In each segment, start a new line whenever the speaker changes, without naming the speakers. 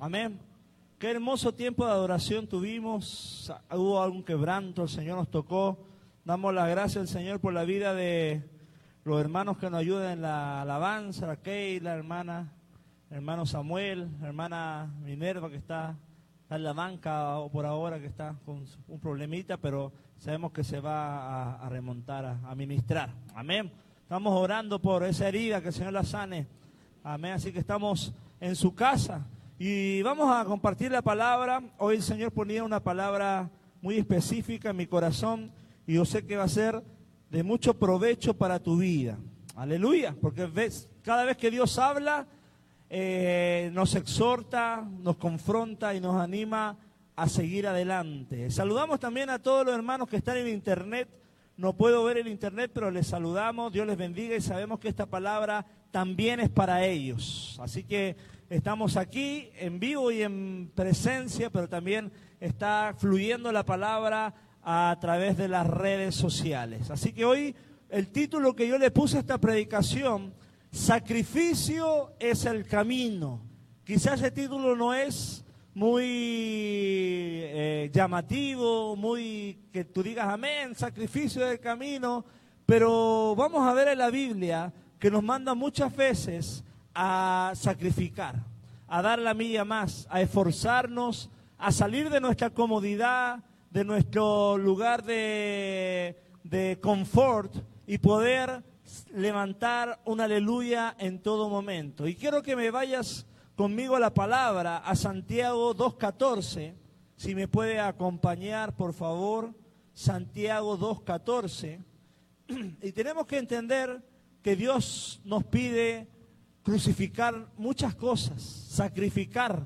Amén. Qué hermoso tiempo de adoración tuvimos. Hubo algún quebranto, el Señor nos tocó. Damos las gracias al Señor por la vida de los hermanos que nos ayudan en la alabanza, la hermana, hermano Samuel, hermana Minerva que está, en la banca o por ahora que está con un problemita, pero sabemos que se va a, remontar, a ministrar. Amén. Estamos orando por esa herida, que el Señor la sane. Amén. Así que estamos en su casa. Y vamos a compartir la palabra. Hoy el Señor ponía una palabra muy específica en mi corazón y yo sé que va a ser de mucho provecho para tu vida. Aleluya, porque ves, cada vez que Dios habla, eh, nos exhorta, nos confronta y nos anima a seguir adelante. Saludamos también a todos los hermanos que están en internet. No puedo ver el internet, pero les saludamos. Dios les bendiga y sabemos que esta palabra también es para ellos. Así que estamos aquí en vivo y en presencia, pero también está fluyendo la palabra a través de las redes sociales. Así que hoy el título que yo le puse a esta predicación, Sacrificio es el camino. Quizás ese título no es muy eh, llamativo, muy que tú digas amén, sacrificio del camino, pero vamos a ver en la Biblia que nos manda muchas veces a sacrificar, a dar la milla más, a esforzarnos, a salir de nuestra comodidad, de nuestro lugar de, de confort y poder levantar una aleluya en todo momento. Y quiero que me vayas conmigo a la palabra, a Santiago 2.14, si me puede acompañar, por favor, Santiago 2.14. Y tenemos que entender que Dios nos pide crucificar muchas cosas, sacrificar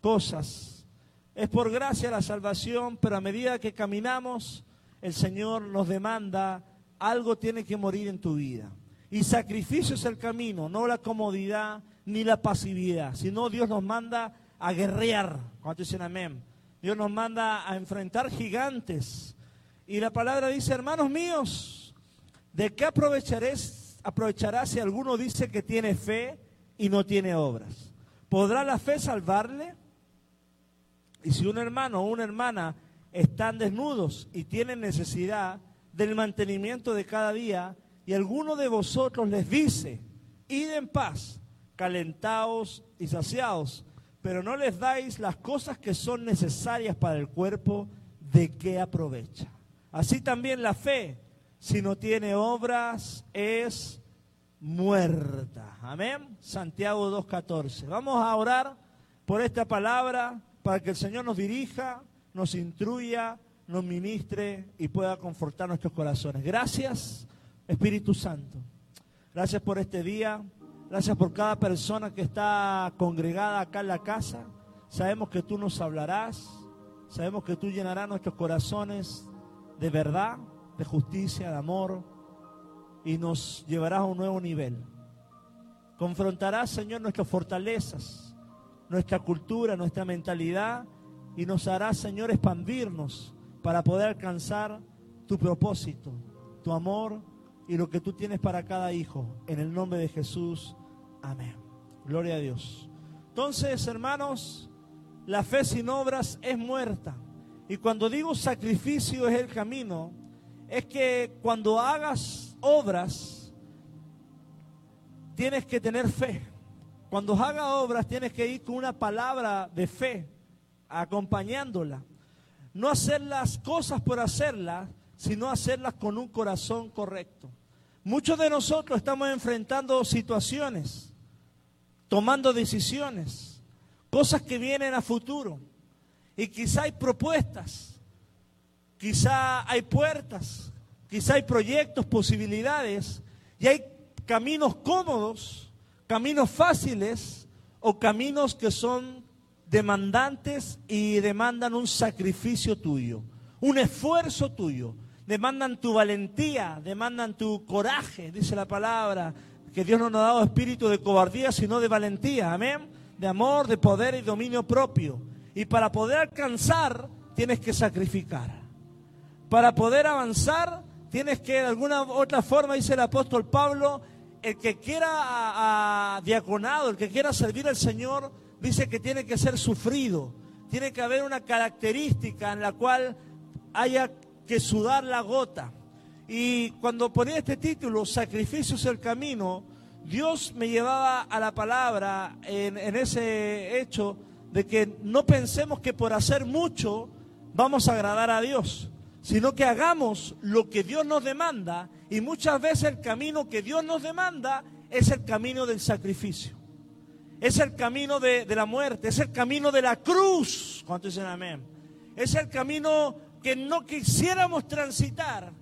cosas. Es por gracia la salvación, pero a medida que caminamos, el Señor nos demanda, algo tiene que morir en tu vida. Y sacrificio es el camino, no la comodidad ni la pasividad, sino Dios nos manda a guerrear. Cuando dicen amén? Dios nos manda a enfrentar gigantes. Y la palabra dice, hermanos míos, ¿de qué aprovecharéis aprovechará si alguno dice que tiene fe y no tiene obras? ¿Podrá la fe salvarle? Y si un hermano o una hermana están desnudos y tienen necesidad del mantenimiento de cada día, y alguno de vosotros les dice, id en paz, calentaos y saciados, pero no les dais las cosas que son necesarias para el cuerpo, ¿de qué aprovecha? Así también la fe, si no tiene obras, es muerta. Amén. Santiago 2.14. Vamos a orar por esta palabra para que el Señor nos dirija, nos instruya, nos ministre y pueda confortar nuestros corazones. Gracias, Espíritu Santo. Gracias por este día. Gracias por cada persona que está congregada acá en la casa. Sabemos que tú nos hablarás. Sabemos que tú llenarás nuestros corazones de verdad, de justicia, de amor y nos llevarás a un nuevo nivel. Confrontarás, Señor, nuestras fortalezas, nuestra cultura, nuestra mentalidad y nos harás, Señor, expandirnos para poder alcanzar tu propósito, tu amor y lo que tú tienes para cada hijo. En el nombre de Jesús. Amén. Gloria a Dios. Entonces, hermanos, la fe sin obras es muerta. Y cuando digo sacrificio es el camino, es que cuando hagas obras, tienes que tener fe. Cuando hagas obras, tienes que ir con una palabra de fe acompañándola. No hacer las cosas por hacerlas, sino hacerlas con un corazón correcto. Muchos de nosotros estamos enfrentando situaciones, tomando decisiones, cosas que vienen a futuro. Y quizá hay propuestas quizá hay puertas, quizá hay proyectos, posibilidades, y hay caminos cómodos, caminos fáciles o caminos que son demandantes y demandan un sacrificio tuyo, un esfuerzo tuyo, demandan tu valentía, demandan tu coraje, dice la palabra, que Dios no nos ha dado espíritu de cobardía, sino de valentía, amén, de amor, de poder y dominio propio. Y para poder alcanzar, tienes que sacrificar. Para poder avanzar, tienes que de alguna otra forma, dice el apóstol Pablo, el que quiera a, diaconado, el que quiera servir al Señor, dice que tiene que ser sufrido. Tiene que haber una característica en la cual haya que sudar la gota. Y cuando ponía este título, Sacrificios el Camino, Dios me llevaba a la palabra en, en, ese hecho de que no pensemos que por hacer mucho vamos a agradar a Dios, sino que hagamos lo que Dios nos demanda y muchas veces el camino que Dios nos demanda es el camino del sacrificio. Es el camino de, de la muerte, es el camino de la cruz. ¿Cuántos dicen amén? Es el camino que no quisiéramos transitar,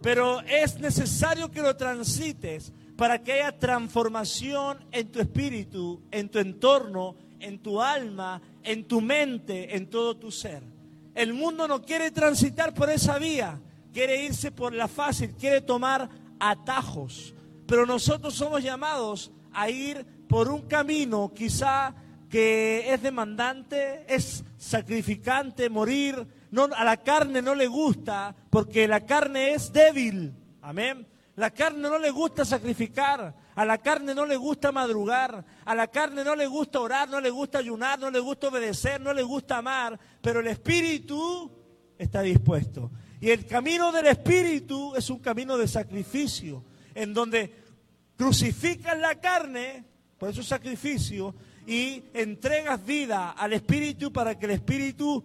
pero es necesario que lo transites para que haya transformación en tu espíritu, en tu entorno, en tu alma, en tu mente, en todo tu ser. El mundo no quiere transitar por esa vía, quiere irse por la fácil, quiere tomar atajos. Pero nosotros somos llamados a ir por un camino quizá que es demandante, es sacrificante, morir. No, a la carne no le gusta porque la carne es débil. Amén. La carne no le gusta sacrificar, a la carne no le gusta madrugar, a la carne no le gusta orar, no le gusta ayunar, no le gusta obedecer, no le gusta amar, pero el espíritu está dispuesto. Y el camino del espíritu es un camino de sacrificio, en donde crucificas la carne, por eso sacrificio, y entregas vida al espíritu para que el espíritu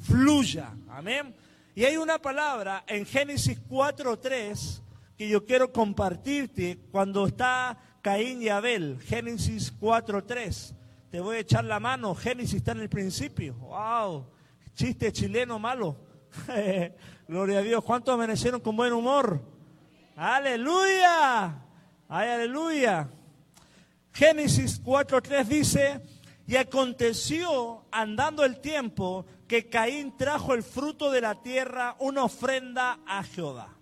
fluya. Amén. Y hay una palabra en Génesis 4.3 que yo quiero compartirte cuando está Caín y Abel, Génesis 4.3. Te voy a echar la mano, Génesis está en el principio. ¡Wow! Chiste chileno malo. Gloria a Dios. ¿Cuántos amanecieron con buen humor? ¡Aleluya! ¡Ay, aleluya! Génesis 4.3 dice, y aconteció andando el tiempo que Caín trajo el fruto de la tierra, una ofrenda a Jehová.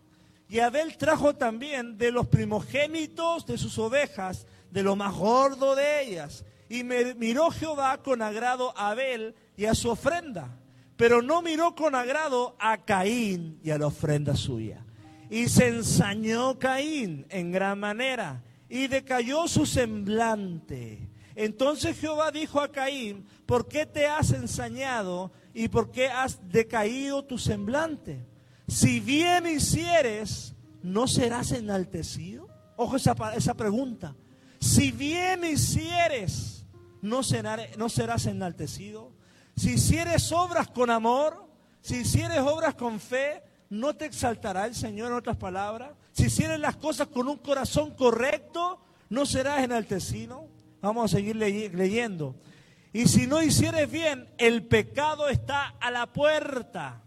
Y Abel trajo también de los primogénitos de sus ovejas, de lo más gordo de ellas. Y miró Jehová con agrado a Abel y a su ofrenda, pero no miró con agrado a Caín y a la ofrenda suya. Y se ensañó Caín en gran manera y decayó su semblante. Entonces Jehová dijo a Caín, ¿por qué te has ensañado y por qué has decaído tu semblante? Si bien hicieres, ¿no serás enaltecido? Ojo esa, esa pregunta. Si bien hicieres, ¿no, ¿no serás enaltecido? Si hicieres obras con amor, si hicieres obras con fe, ¿no te exaltará el Señor en otras palabras? Si hicieres las cosas con un corazón correcto, ¿no serás enaltecido? Vamos a seguir leyendo. Y si no hicieres bien, el pecado está a la puerta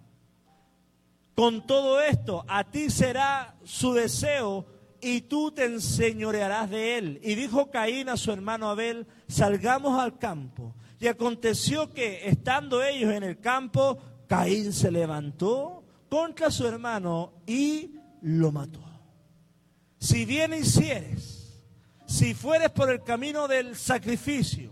con todo esto, a ti será su deseo y tú te enseñorearás de él. Y dijo Caín a su hermano Abel, salgamos al campo. Y aconteció que, estando ellos en el campo, Caín se levantó contra su hermano y lo mató. Si bien hicieres, si fueres por el camino del sacrificio,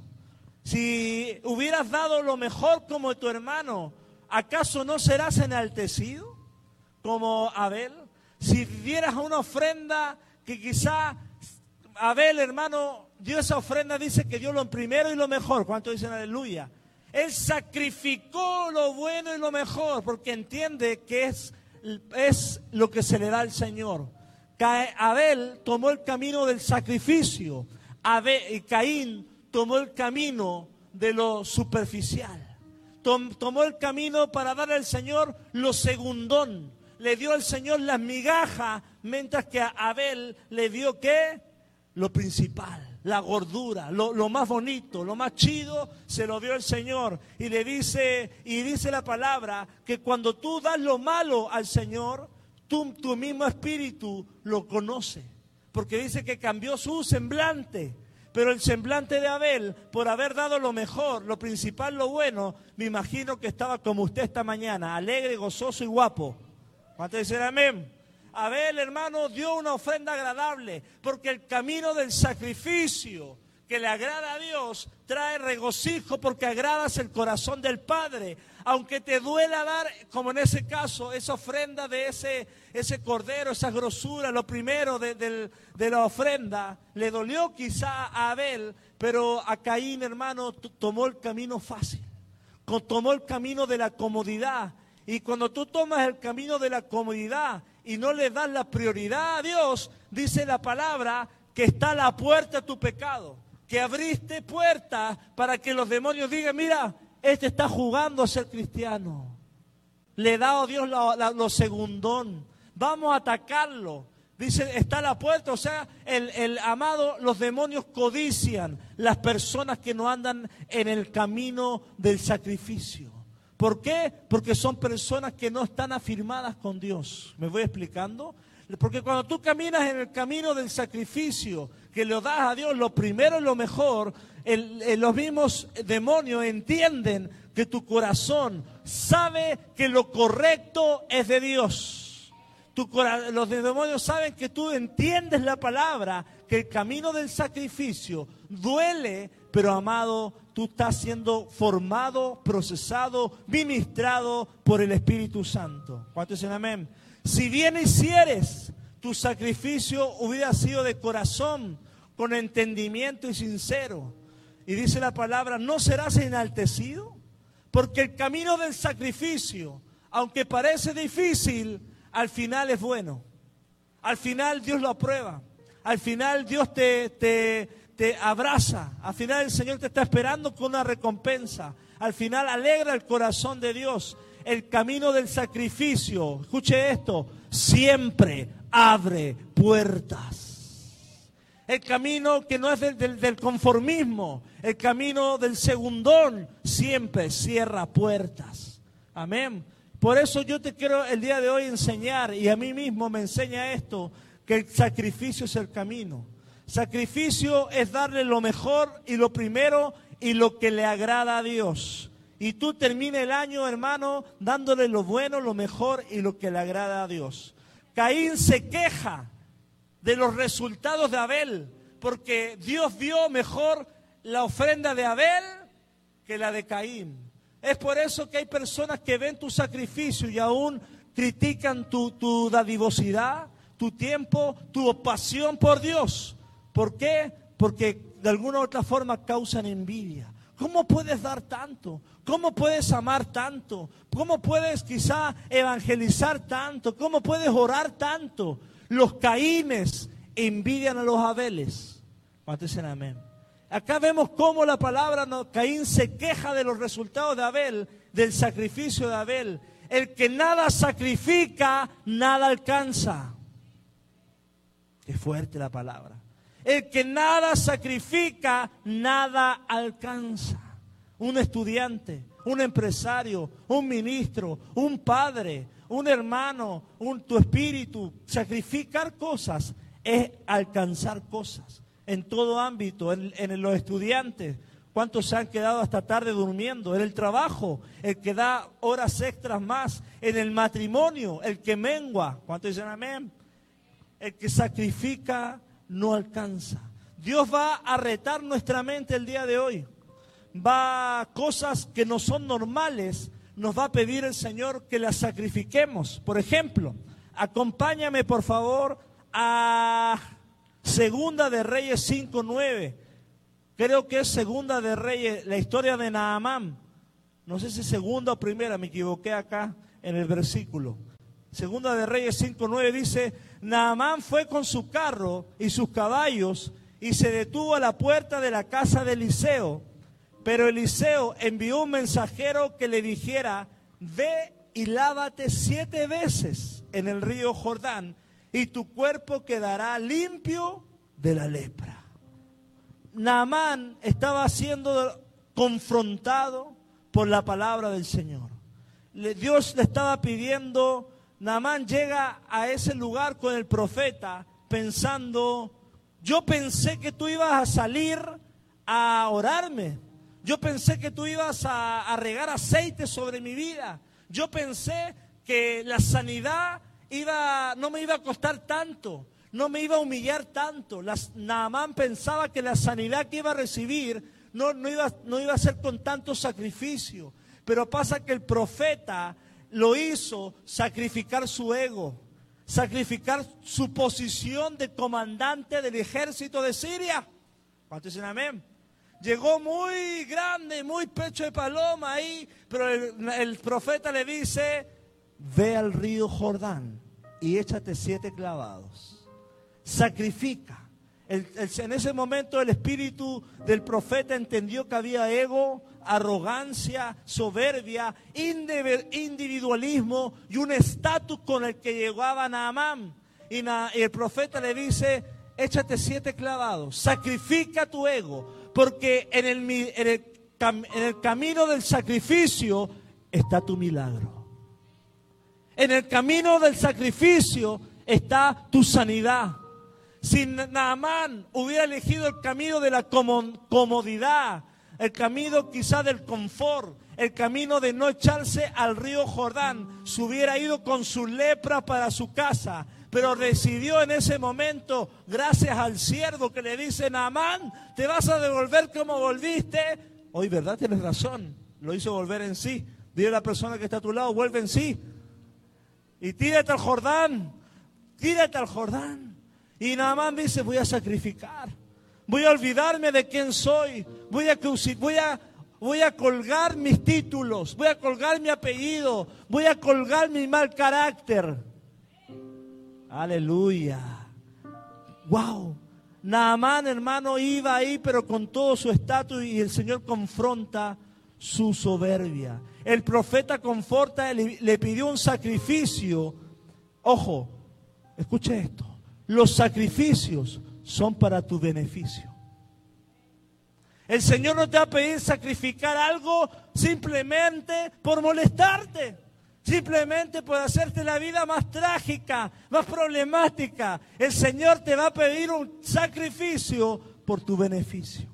si hubieras dado lo mejor como tu hermano, ¿acaso no serás enaltecido? Como Abel, si dieras una ofrenda que quizá Abel, hermano, dio esa ofrenda, dice que dio lo primero y lo mejor. ¿Cuánto dicen aleluya? Él sacrificó lo bueno y lo mejor porque entiende que es, es lo que se le da al Señor. Abel tomó el camino del sacrificio Abel, Caín tomó el camino de lo superficial. tomó el camino para dar al Señor lo segundón, le dio al Señor las migajas, mientras que a Abel le dio qué? Lo principal, la gordura, lo, lo, más bonito, lo más chido, se lo dio el Señor. Y le dice, y dice la palabra, que cuando tú das lo malo al Señor, tú, tu mismo espíritu lo conoce. Porque dice que cambió su semblante. Pero el semblante de Abel, por haber dado lo mejor, lo principal, lo bueno, me imagino que estaba como usted esta mañana, alegre, gozoso y guapo. ¿Cuántos dicen amén? Abel, hermano, dio una ofrenda agradable, porque el camino del sacrificio que le agrada a Dios trae regocijo porque agradas el corazón del Padre. Aunque te duela dar, como en ese caso, esa ofrenda de ese, ese cordero, esa grosura, lo primero de, de la ofrenda, le dolió quizá a Abel, pero a Caín, hermano, tomó el camino fácil, tomó el camino de la comodidad. Y cuando tú tomas el camino de la comodidad y no le das la prioridad a Dios, dice la palabra que está a la puerta tu pecado que abriste puertas para que los demonios digan, mira, este está jugando a ser cristiano. Le da a Dios lo, segundón. Vamos a atacarlo. Dice, está a la puerta. O sea, el, el amado, los demonios codician las personas que no andan en el camino del sacrificio. ¿Por qué? Porque son personas que no están afirmadas con Dios. ¿Me voy explicando? Porque cuando tú caminas en el camino del sacrificio, que lo das a Dios, lo primero y lo mejor, los mismos demonios entienden que tu corazón sabe que lo correcto es de Dios. los demonios saben que tú entiendes la palabra, que el camino del sacrificio duele, pero amado, tú estás siendo formado, procesado, ministrado por el Espíritu Santo. ¿Cuántos dicen amén? Si bien hicieres, tu sacrificio hubiera sido de corazón, con entendimiento y sincero. Y dice la palabra, no serás enaltecido, porque el camino del sacrificio, aunque parece difícil, al final es bueno. Al final Dios lo aprueba. Al final Dios te, te, te abraza. Al final el Señor te está esperando con una recompensa. Al final alegra el corazón de Dios el camino del sacrificio, escuche esto, siempre abre puertas. El camino que no es del, conformismo, el camino del segundón, siempre cierra puertas. Amén. Por eso yo te quiero el día de hoy enseñar, y a mí mismo me enseña esto, que el sacrificio es el camino. Sacrificio es darle lo mejor y lo primero y lo que le agrada a Dios y tú termines el año, hermano, dándole lo bueno, lo mejor y lo que le agrada a Dios. Caín se queja de los resultados de Abel, porque Dios vio mejor la ofrenda de Abel que la de Caín. Es por eso que hay personas que ven tu sacrificio y aún critican tu, tu tu tiempo, tu pasión por Dios. ¿Por qué? Porque de alguna u otra forma causan envidia. ¿Cómo puedes dar tanto? ¿Cómo puedes amar tanto? ¿Cómo puedes quizá evangelizar tanto? ¿Cómo puedes orar tanto? Los caínes envidian a los abeles. ¿Cuántos dicen amén? Acá vemos cómo la palabra Caín se queja de los resultados de Abel, del sacrificio de Abel. El que nada sacrifica, nada alcanza. Qué fuerte la palabra. El que nada sacrifica, nada alcanza un estudiante, un empresario, un ministro, un padre, un hermano, un, tu espíritu. Sacrificar cosas es alcanzar cosas en todo ámbito, en, en los estudiantes. ¿Cuántos se han quedado hasta tarde durmiendo? En el trabajo, el que da horas extras más. En el matrimonio, el que mengua. ¿Cuántos dicen amén? El que sacrifica no alcanza. Dios va a retar nuestra mente el día de hoy va cosas que no son normales, nos va a pedir el Señor que las sacrifiquemos. Por ejemplo, acompáñame por favor a Segunda de Reyes 5.9. Creo que es Segunda de Reyes, la historia de Naamán. No sé si segunda o primera, me equivoqué acá en el versículo. Segunda de Reyes 5.9 dice, Naamán fue con su carro y sus caballos y se detuvo a la puerta de la casa de Eliseo pero Eliseo envió un mensajero que le dijera, ve y lávate siete veces en el río Jordán y tu cuerpo quedará limpio de la lepra. Naamán estaba siendo confrontado por la palabra del Señor. Dios le estaba pidiendo, Naamán llega a ese lugar con el profeta pensando, yo pensé que tú ibas a salir a orarme, yo pensé que tú ibas a, regar aceite sobre mi vida. Yo pensé que la sanidad iba, no me iba a costar tanto. no me iba a humillar tanto. Las, Naamán pensaba que la sanidad que iba a recibir no, iba, no iba a ser con tanto sacrificio. Pero pasa que el profeta lo hizo sacrificar su ego, sacrificar su posición de comandante del ejército de Siria. ¿Cuántos dicen amén? Llegó muy grande, muy pecho de paloma ahí, pero el, profeta le dice, ve al río Jordán y échate siete clavados. Sacrifica. En ese momento el espíritu del profeta entendió que había ego, arrogancia, soberbia, individualismo y un estatus con el que llegaba Naamán. Y, y el profeta le dice, échate siete clavados, sacrifica tu ego, porque en el, en el camino del sacrificio está tu milagro. En el camino del sacrificio está tu sanidad. Si Naamán hubiera elegido el camino de la como- comodidad, el camino quizá del confort, el camino de no echarse al río Jordán, se hubiera ido con su lepra para su casa, pero decidió en ese momento, gracias al siervo que le dice, Naamán, te vas a devolver como volviste. Hoy, ¿verdad? Tienes razón, lo hizo volver en sí. Dile a la persona que está a tu lado, vuelve en sí y tírate al Jordán, tírate al Jordán. Y Naamán dice, voy a sacrificar, voy a olvidarme de quién soy, voy a, voy a, voy a colgar mis títulos, voy a colgar mi apellido, voy a colgar mi mal carácter. Aleluya. Wow. Naamán, hermano, iba ahí, pero con todo su estatus y el Señor confronta su soberbia. El profeta conforta, le, le pidió un sacrificio. Ojo, escuche esto. Los sacrificios son para tu beneficio. El Señor no te va a pedir sacrificar algo simplemente por molestarte. Simplemente por hacerte la vida más trágica, más problemática. El Señor te va a pedir un sacrificio por tu beneficio.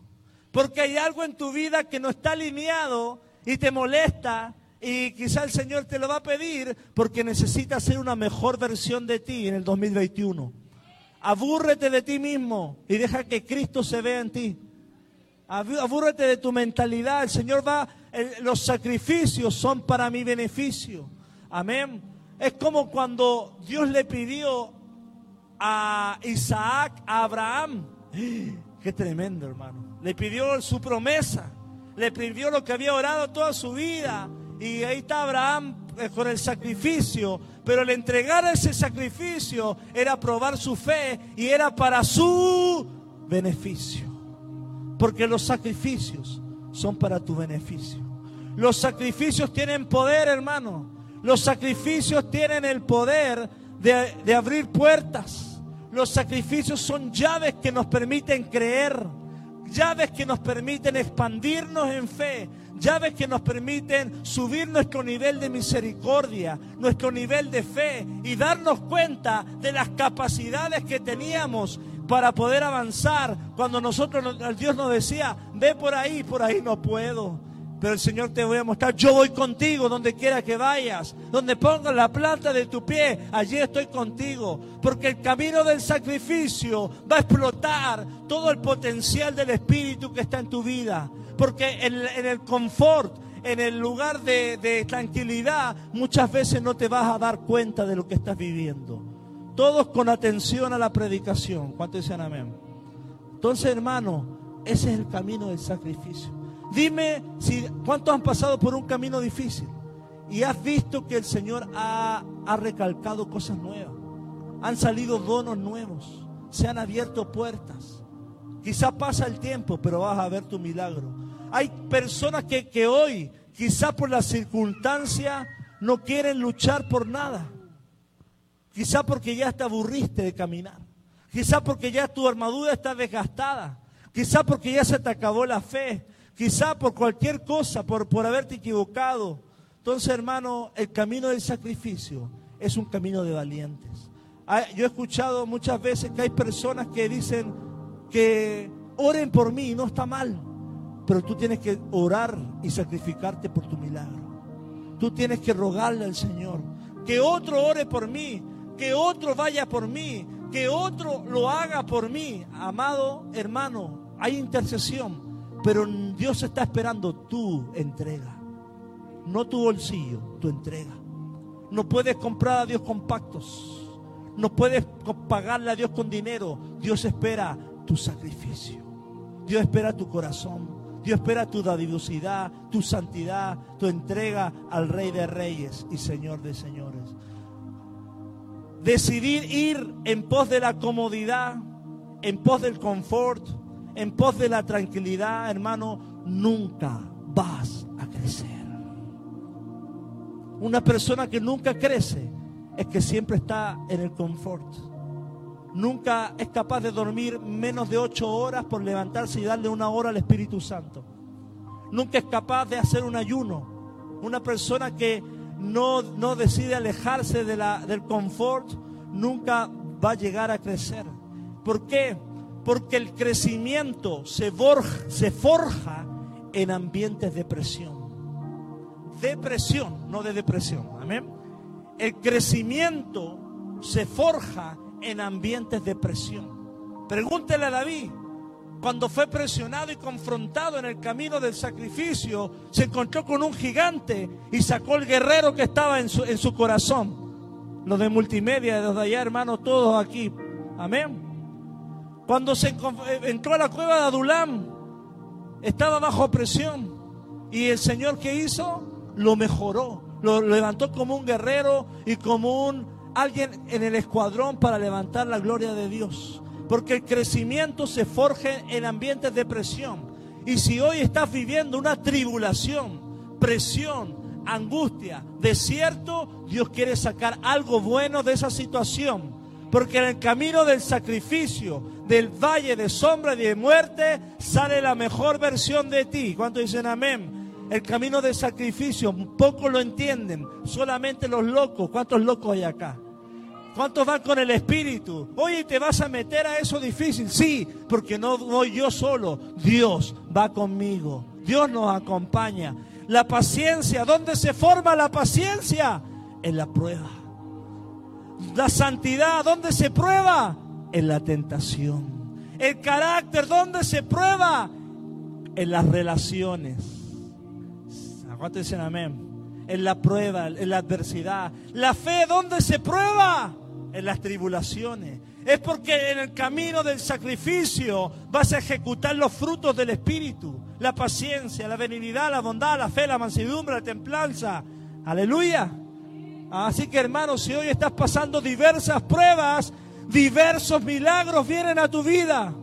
Porque hay algo en tu vida que no está alineado y te molesta y quizá el Señor te lo va a pedir porque necesita ser una mejor versión de ti en el 2021. Abúrrete de ti mismo y deja que Cristo se vea en ti. Abú- Abúrrete de tu mentalidad. El Señor va, los sacrificios son para mi beneficio. Amén. Es como cuando Dios le pidió a Isaac, a Abraham. Qué tremendo, hermano. Le pidió su promesa. Le pidió lo que había orado toda su vida. Y ahí está Abraham eh, con el sacrificio. Pero el entregar ese sacrificio era probar su fe y era para su beneficio. Porque los sacrificios son para tu beneficio. Los sacrificios tienen poder, hermano. Los sacrificios tienen el poder de, de abrir puertas. Los sacrificios son llaves que nos permiten creer. Llaves que nos permiten expandirnos en fe. Llaves que nos permiten subir nuestro nivel de misericordia, nuestro nivel de fe y darnos cuenta de las capacidades que teníamos para poder avanzar. Cuando nosotros, nos- Dios nos decía, ve por ahí, por ahí no puedo. Pero el Señor te voy a mostrar, yo voy contigo donde quiera que vayas, donde pongas la planta de tu pie, allí estoy contigo. Porque el camino del sacrificio va a explotar todo el potencial del Espíritu que está en tu vida. Porque en, el confort, en el lugar de, de tranquilidad, muchas veces no te vas a dar cuenta de lo que estás viviendo. Todos con atención a la predicación. ¿Cuántos dicen amén? Entonces, hermano, ese es el camino del sacrificio. Dime si cuántos han pasado por un camino difícil y has visto que el Señor ha, ha recalcado cosas nuevas. Han salido donos nuevos, se han abierto puertas. Quizá pasa el tiempo, pero vas a ver tu milagro. Hay personas que, que hoy, quizá por la circunstancia, no quieren luchar por nada. Quizá porque ya te aburriste de caminar. Quizá porque ya tu armadura está desgastada. Quizá porque ya se te acabó la fe. Quizá por cualquier cosa, por, por haberte equivocado. Entonces, hermano, el camino del sacrificio es un camino de valientes. Ah, Yo he escuchado muchas veces que hay personas que dicen que oren por mí, no está mal. Pero tú tienes que orar y sacrificarte por tu milagro. Tú tienes que rogarle al Señor que otro ore por mí, que otro vaya por mí, que otro lo haga por mí. Amado hermano, hay intercesión, pero Dios está esperando tu entrega, no tu bolsillo, tu entrega. No puedes comprar a Dios con pactos. No puedes pagarle a Dios con dinero. Dios espera tu sacrificio. Dios espera tu corazón. Dios espera tu dadivosidad, tu santidad, tu entrega al Rey de Reyes y Señor de Señores. Decidir ir en pos de la comodidad, en pos del confort, en pos de la tranquilidad, hermano, nunca vas a crecer. Una persona que nunca crece es que siempre está en el confort. Nunca es capaz de dormir menos de ocho horas por levantarse y darle una hora al Espíritu Santo. Nunca es capaz de hacer un ayuno. Una persona que no, no decide alejarse del confort nunca va a llegar a crecer. ¿Por qué? Porque el crecimiento se, forja en ambientes de presión. Depresión, no de depresión. Amén. El crecimiento se forja en ambientes de presión. Pregúntele a David, cuando fue presionado y confrontado en el camino del sacrificio, se encontró con un gigante y sacó el guerrero que estaba en su, en su corazón. Los de multimedia, los de allá, hermanos, todos aquí. Amén. Cuando se eh, entró a la cueva de Adulam, estaba bajo presión. Y el Señor que hizo, lo mejoró. Lo levantó como un guerrero y como un alguien en el escuadrón para levantar la gloria de Dios. Porque el crecimiento se forja en ambientes de presión. Y si hoy estás viviendo una tribulación, presión, angustia, desierto, Dios quiere sacar algo bueno de esa situación. Porque en el camino del sacrificio, del valle de sombra y de muerte, sale la mejor versión de ti. ¿Cuántos dicen amén? El camino de sacrificio, pocos lo entienden, solamente los locos. ¿Cuántos locos hay acá? ¿Cuántos van con el Espíritu? Oye, ¿te vas a meter a eso difícil? Sí, porque no voy yo solo. Dios va conmigo. Dios nos acompaña. La paciencia, ¿dónde se forma la paciencia? En la prueba. La santidad, ¿dónde se prueba? En la tentación. El carácter, ¿dónde se prueba? En las relaciones. ¿Cuántos dicen amén? En la prueba, en la adversidad. La fe, ¿dónde se prueba? En las tribulaciones. Es porque en el camino del sacrificio vas a ejecutar los frutos del Espíritu. La paciencia, la benignidad, la bondad, la fe, la mansedumbre, la templanza. Aleluya. Así que hermanos, si hoy estás pasando diversas pruebas, diversos milagros vienen a tu vida.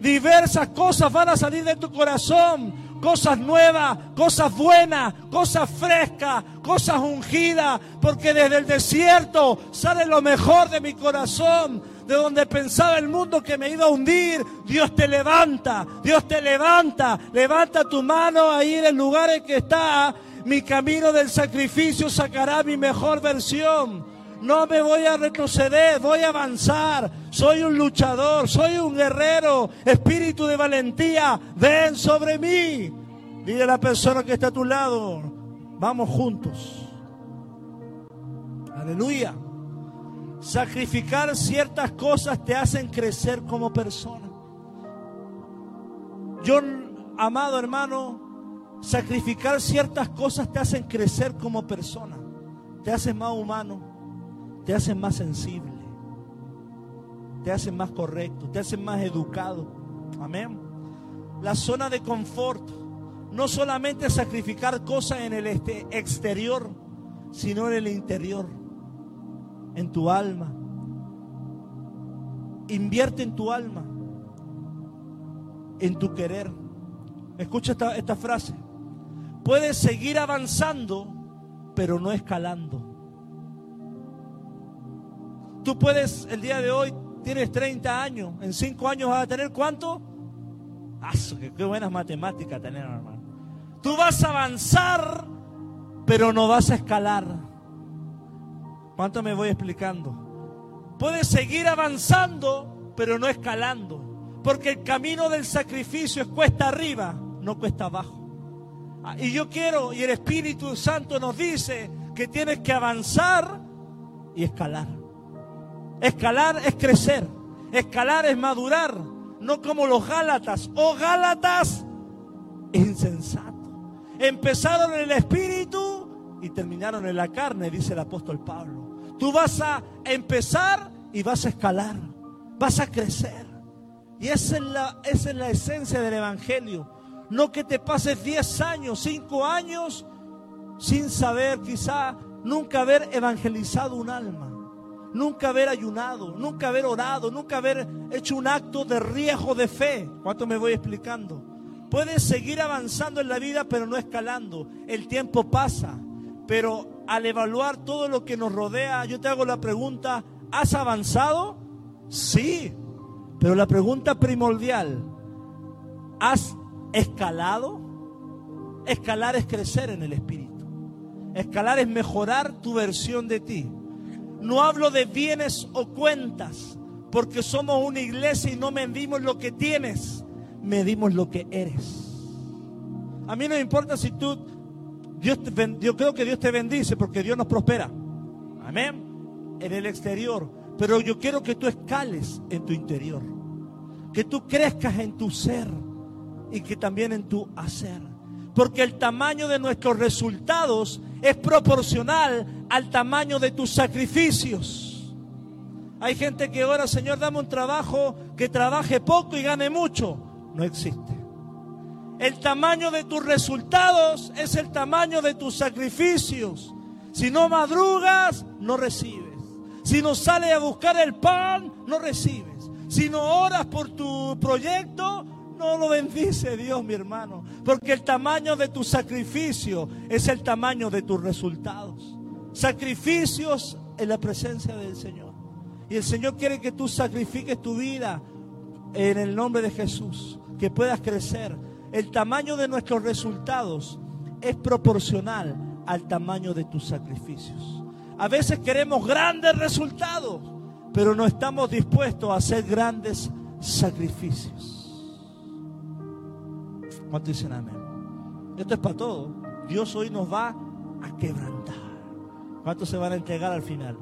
Diversas cosas van a salir de tu corazón cosas nuevas, cosas buenas, cosas frescas, cosas ungidas, porque desde el desierto sale lo mejor de mi corazón. De donde pensaba el mundo que me iba a hundir, Dios te levanta, Dios te levanta, levanta tu mano ahí en el lugar en que está. Mi camino del sacrificio sacará mi mejor versión. No me voy a retroceder, voy a avanzar. Soy un luchador, soy un guerrero. Espíritu de valentía, ven sobre mí. Dile a la persona que está a tu lado, vamos juntos. Aleluya. Sacrificar ciertas cosas te hacen crecer como persona. Yo, amado hermano, sacrificar ciertas cosas te hacen crecer como persona. Te hacen más humano te hacen más sensible, te hacen más correcto, te hacen más educado. Amén. La zona de confort, no solamente sacrificar cosas en el este, exterior, sino en el interior, en tu alma. Invierte en tu alma, en tu querer. Escucha esta, esta frase. Puedes seguir avanzando, pero no escalando. Tú puedes, el día de hoy, tienes 30 años, en 5 años vas a tener cuánto? Ah, qué, buenas matemáticas tener, hermano. Tú vas a avanzar, pero no vas a escalar. ¿Cuánto me voy explicando? Puedes seguir avanzando, pero no escalando. Porque el camino del sacrificio es cuesta arriba, no cuesta abajo. Ah, y yo quiero, y el Espíritu Santo nos dice que tienes que avanzar y escalar. Escalar es crecer. Escalar es madurar. No como los Gálatas. Oh Gálatas, insensato. Empezaron en el espíritu y terminaron en la carne, dice el apóstol Pablo. Tú vas a empezar y vas a escalar. Vas a crecer. Y esa es la, esa es la esencia del Evangelio. No que te pases 10 años, 5 años sin saber quizá nunca haber evangelizado un alma, nunca haber ayunado, nunca haber orado, nunca haber hecho un acto de riesgo de fe. ¿Cuánto me voy explicando? Puedes seguir avanzando en la vida, pero no escalando. El tiempo pasa, pero al evaluar todo lo que nos rodea, yo te hago la pregunta, ¿has avanzado? Sí, pero la pregunta primordial, ¿has escalado? Escalar es crecer en el Espíritu. Escalar es mejorar tu versión de ti. No hablo de bienes o cuentas, porque somos una iglesia y no medimos lo que tienes, medimos lo que eres. A mí no me importa si tú, Dios yo creo que Dios te bendice porque Dios nos prospera. Amén. En el exterior. Pero yo quiero que tú escales en tu interior. Que tú crezcas en tu ser y que también en tu hacer. Porque el tamaño de nuestros resultados es proporcional al tamaño de tus sacrificios. Hay gente que ora, Señor, dame un trabajo que trabaje poco y gane mucho. No existe. El tamaño de tus resultados es el tamaño de tus sacrificios. Si no madrugas, no recibes. Si no sales a buscar el pan, no recibes. Si no oras por tu proyecto, no lo bendice Dios, mi hermano. Porque el tamaño de tu sacrificio es el tamaño de tus resultados. Sacrificios en la presencia del Señor. Y el Señor quiere que tú sacrifiques tu vida en el nombre de Jesús. Que puedas crecer. El tamaño de nuestros resultados es proporcional al tamaño de tus sacrificios. A veces queremos grandes resultados, pero no estamos dispuestos a hacer grandes sacrificios. ¿Cuánto dicen amén? Esto es para todo. Dios hoy nos va a quebrantar. ¿Cuántos se van a entregar al final?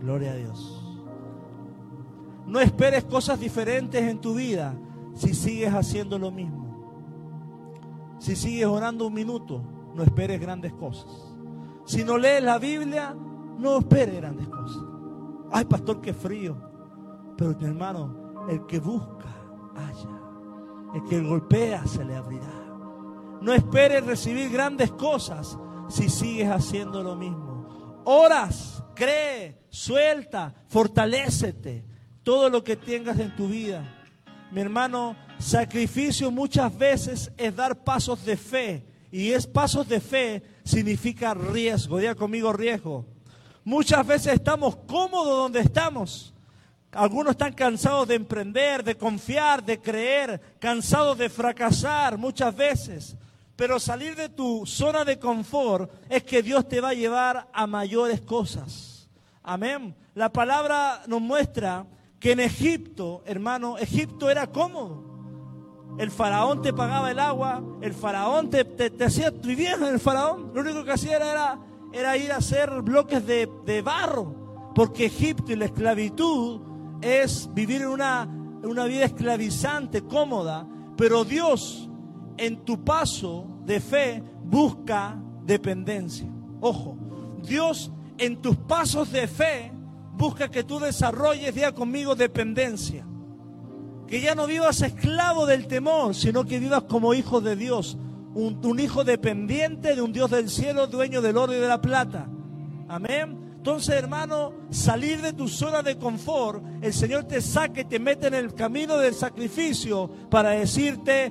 Gloria a Dios. No esperes cosas diferentes en tu vida si sigues haciendo lo mismo. Si sigues orando un minuto, no esperes grandes cosas. Si no lees la Biblia, no esperes grandes cosas. Ay, pastor, qué frío. Pero mi hermano, el que busca, haya. El que golpea se le abrirá. No esperes recibir grandes cosas si sigues haciendo lo mismo. Oras, cree, suelta, fortalécete. Todo lo que tengas en tu vida. Mi hermano, sacrificio muchas veces es dar pasos de fe. Y es pasos de fe significa riesgo. Diga conmigo riesgo. Muchas veces estamos cómodos donde estamos. Algunos están cansados de emprender, de confiar, de creer, cansados de fracasar muchas veces. Pero salir de tu zona de confort es que Dios te va a llevar a mayores cosas. Amén. La palabra nos muestra que en Egipto, hermano, Egipto era cómodo. El faraón te pagaba el agua, el faraón te, te, hacía vivir en el faraón. Lo único que hacía era, era ir a hacer bloques de, de barro, porque Egipto y la esclavitud es vivir una, una vida esclavizante, cómoda, pero Dios en tu paso de fe busca dependencia. Ojo, Dios en tus pasos de fe busca que tú desarrolles, día conmigo, dependencia. Que ya no vivas esclavo del temor, sino que vivas como hijo de Dios. Un hijo dependiente de un Dios del cielo, dueño del oro y de la plata. Amén. Entonces, hermano, salir de tu zona de confort, el Señor te saque, te mete en el camino del sacrificio para decirte,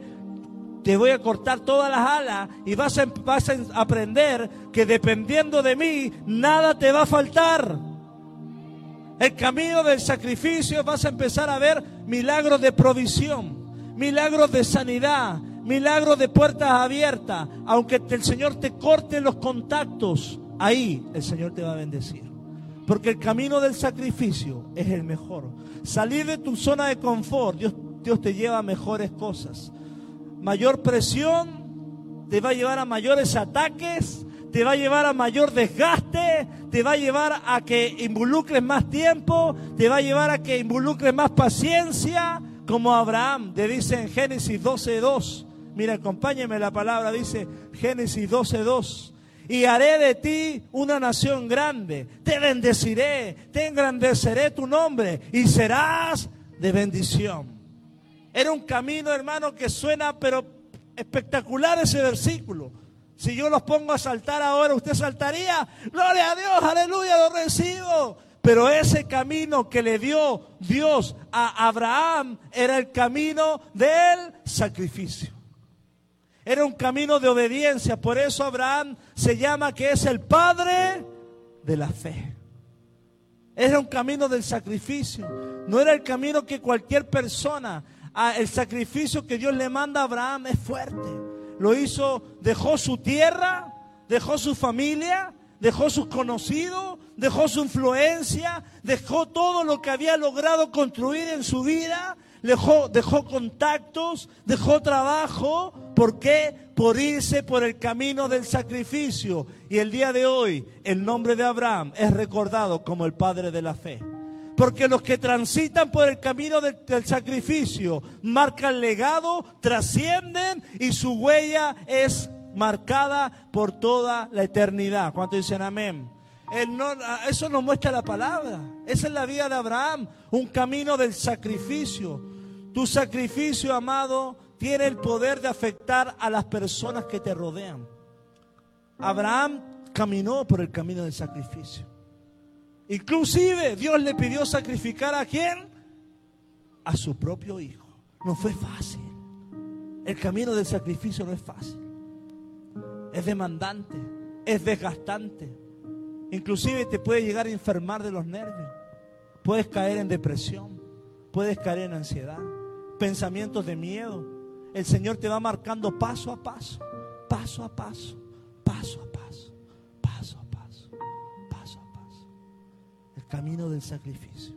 te voy a cortar todas las alas y vas a, vas a aprender que dependiendo de mí, nada te va a faltar. El camino del sacrificio vas a empezar a ver milagros de provisión, milagros de sanidad, milagros de puertas abiertas. Aunque el Señor te corte los contactos, ahí el Señor te va a bendecir. Porque el camino del sacrificio es el mejor. Salir de tu zona de confort, Dios, Dios te lleva a mejores cosas. Mayor presión te va a llevar a mayores ataques, te va a llevar a mayor desgaste, te va a llevar a que involucres más tiempo, te va a llevar a que involucres más paciencia, como Abraham, te dice en Génesis 12.2. Mira, acompáñeme la palabra, dice Génesis 12.2 y haré de ti una nación grande. Te bendeciré, te engrandeceré tu nombre y serás de bendición. Era un camino, hermano, que suena, pero espectacular ese versículo. Si yo los pongo a saltar ahora, usted saltaría. Gloria a Dios, aleluya, lo recibo. Pero ese camino que le dio Dios a Abraham era el camino del sacrificio. Era un camino de obediencia. Por eso Abraham se llama que es el padre de la fe. Era un camino del sacrificio. No era el camino que cualquier persona, ah, el sacrificio que Dios le manda a Abraham es fuerte. Lo hizo, dejó su tierra, dejó su familia, dejó sus conocidos, dejó su influencia, dejó todo lo que había logrado construir en su vida dejó, dejó contactos, dejó trabajo. ¿Por qué? Por irse por el camino del sacrificio. Y el día de hoy el nombre de Abraham es recordado como el padre de la fe. Porque los que transitan por el camino del, del, sacrificio marcan legado, trascienden y su huella es marcada por toda la eternidad. ¿Cuánto dicen amén? Eso nos muestra la palabra. Esa es la vida de Abraham, un camino del sacrificio. Tu sacrificio, amado, tiene el poder de afectar a las personas que te rodean. Abraham caminó por el camino del sacrificio. Inclusive Dios le pidió sacrificar a quién? A su propio hijo. No fue fácil. El camino del sacrificio no es fácil. Es demandante, es desgastante. Inclusive te puede llegar a enfermar de los nervios. Puedes caer en depresión. Puedes caer en ansiedad. Pensamientos de miedo. El Señor te va marcando paso a paso. Paso a paso. Paso a paso. Paso a paso. Paso a paso. El camino del sacrificio.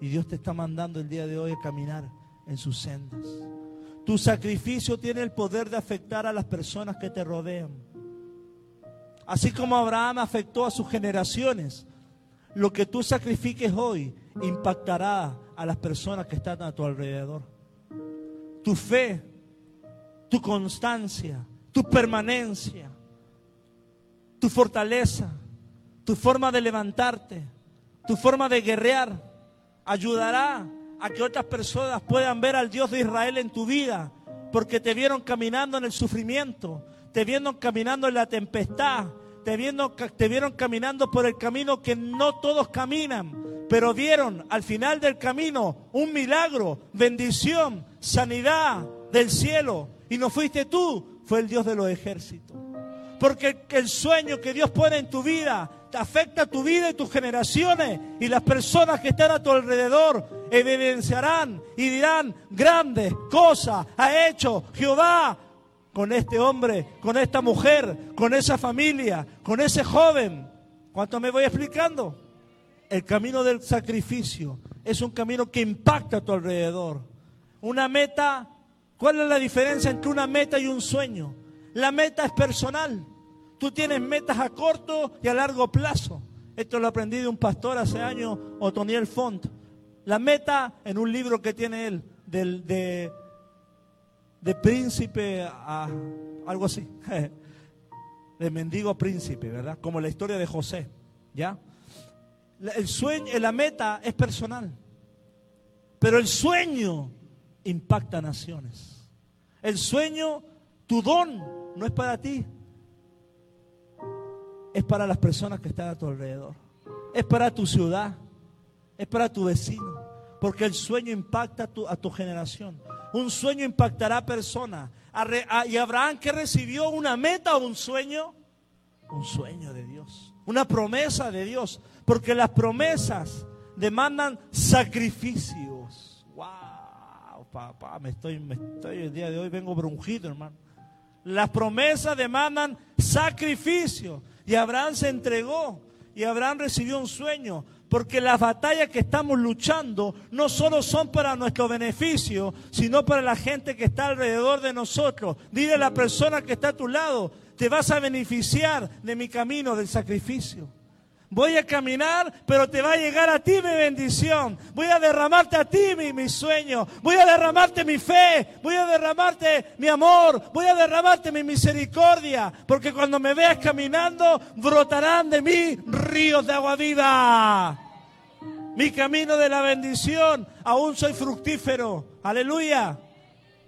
Y Dios te está mandando el día de hoy a caminar en sus sendas. Tu sacrificio tiene el poder de afectar a las personas que te rodean. Así como Abraham afectó a sus generaciones, lo que tú sacrifiques hoy impactará a las personas que están a tu alrededor. Tu fe, tu constancia, tu permanencia, tu fortaleza, tu forma de levantarte, tu forma de guerrear, ayudará a que otras personas puedan ver al Dios de Israel en tu vida, porque te vieron caminando en el sufrimiento, te vieron caminando en la tempestad, te vieron, caminando por el camino que no todos caminan, pero vieron al final del camino un milagro, bendición, sanidad del cielo. Y no fuiste tú, fue el Dios de los ejércitos. Porque el sueño que Dios pone en tu vida afecta a tu vida y tus generaciones. Y las personas que están a tu alrededor evidenciarán y dirán, grandes cosas ha hecho Jehová con este hombre, con esta mujer, con esa familia, con ese joven. ¿Cuánto me voy explicando? El camino del sacrificio es un camino que impacta a tu alrededor. Una meta, ¿cuál es la diferencia entre una meta y un sueño? La meta es personal. Tú tienes metas a corto y a largo plazo. Esto lo aprendí de un pastor hace años, Otoniel Font. La meta, en un libro que tiene él, del, de de príncipe a algo así, de mendigo a príncipe, ¿verdad? Como la historia de José, ¿ya? El sueño, la meta es personal, pero el sueño impacta naciones. El sueño, tu don, no es para ti, es para las personas que están a tu alrededor, es para tu ciudad, es para tu vecino, porque el sueño impacta a tu generación. Un sueño impactará a personas. ¿Y Abraham que recibió una meta o un sueño? Un sueño de Dios. Una promesa de Dios. Porque las promesas demandan sacrificios. Wow, papá, me estoy, me estoy, el día de hoy vengo brunjido, hermano. Las promesas demandan sacrificio. Y Abraham se entregó. Y Abraham recibió un sueño. Porque las batallas que estamos luchando no solo son para nuestro beneficio, sino para la gente que está alrededor de nosotros. Dile a la persona que está a tu lado, te vas a beneficiar de mi camino del sacrificio. Voy a caminar, pero te va a llegar a ti mi bendición. Voy a derramarte a ti mi, mi, sueño. Voy a derramarte mi fe. Voy a derramarte mi amor. Voy a derramarte mi misericordia. Porque cuando me veas caminando, brotarán de mí ríos de agua viva. Mi camino de la bendición, aún soy fructífero. Aleluya.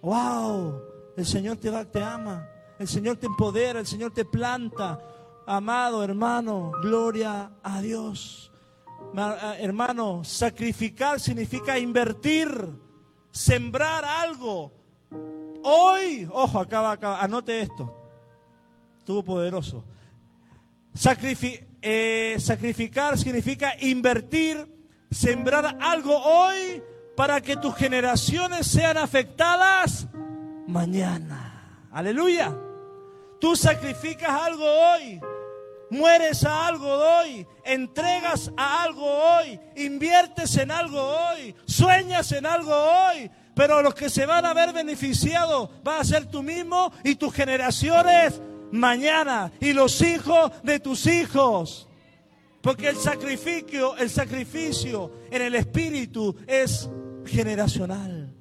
Wow. El Señor te, va, te ama. El Señor te empodera. El Señor te planta. Amado hermano, gloria a Dios. Hermano, sacrificar significa invertir, sembrar algo. Hoy, ojo, acá acá, anote esto. Estuvo poderoso. eh, sacrificar significa invertir, sembrar algo hoy para que tus generaciones sean afectadas mañana. Aleluya. Tú sacrificas algo hoy Mueres a algo hoy, entregas a algo hoy, inviertes en algo hoy, sueñas en algo hoy, pero los que se van a ver beneficiados va a ser tú mismo y tus generaciones mañana y los hijos de tus hijos. Porque el sacrificio, el sacrificio en el espíritu es generacional.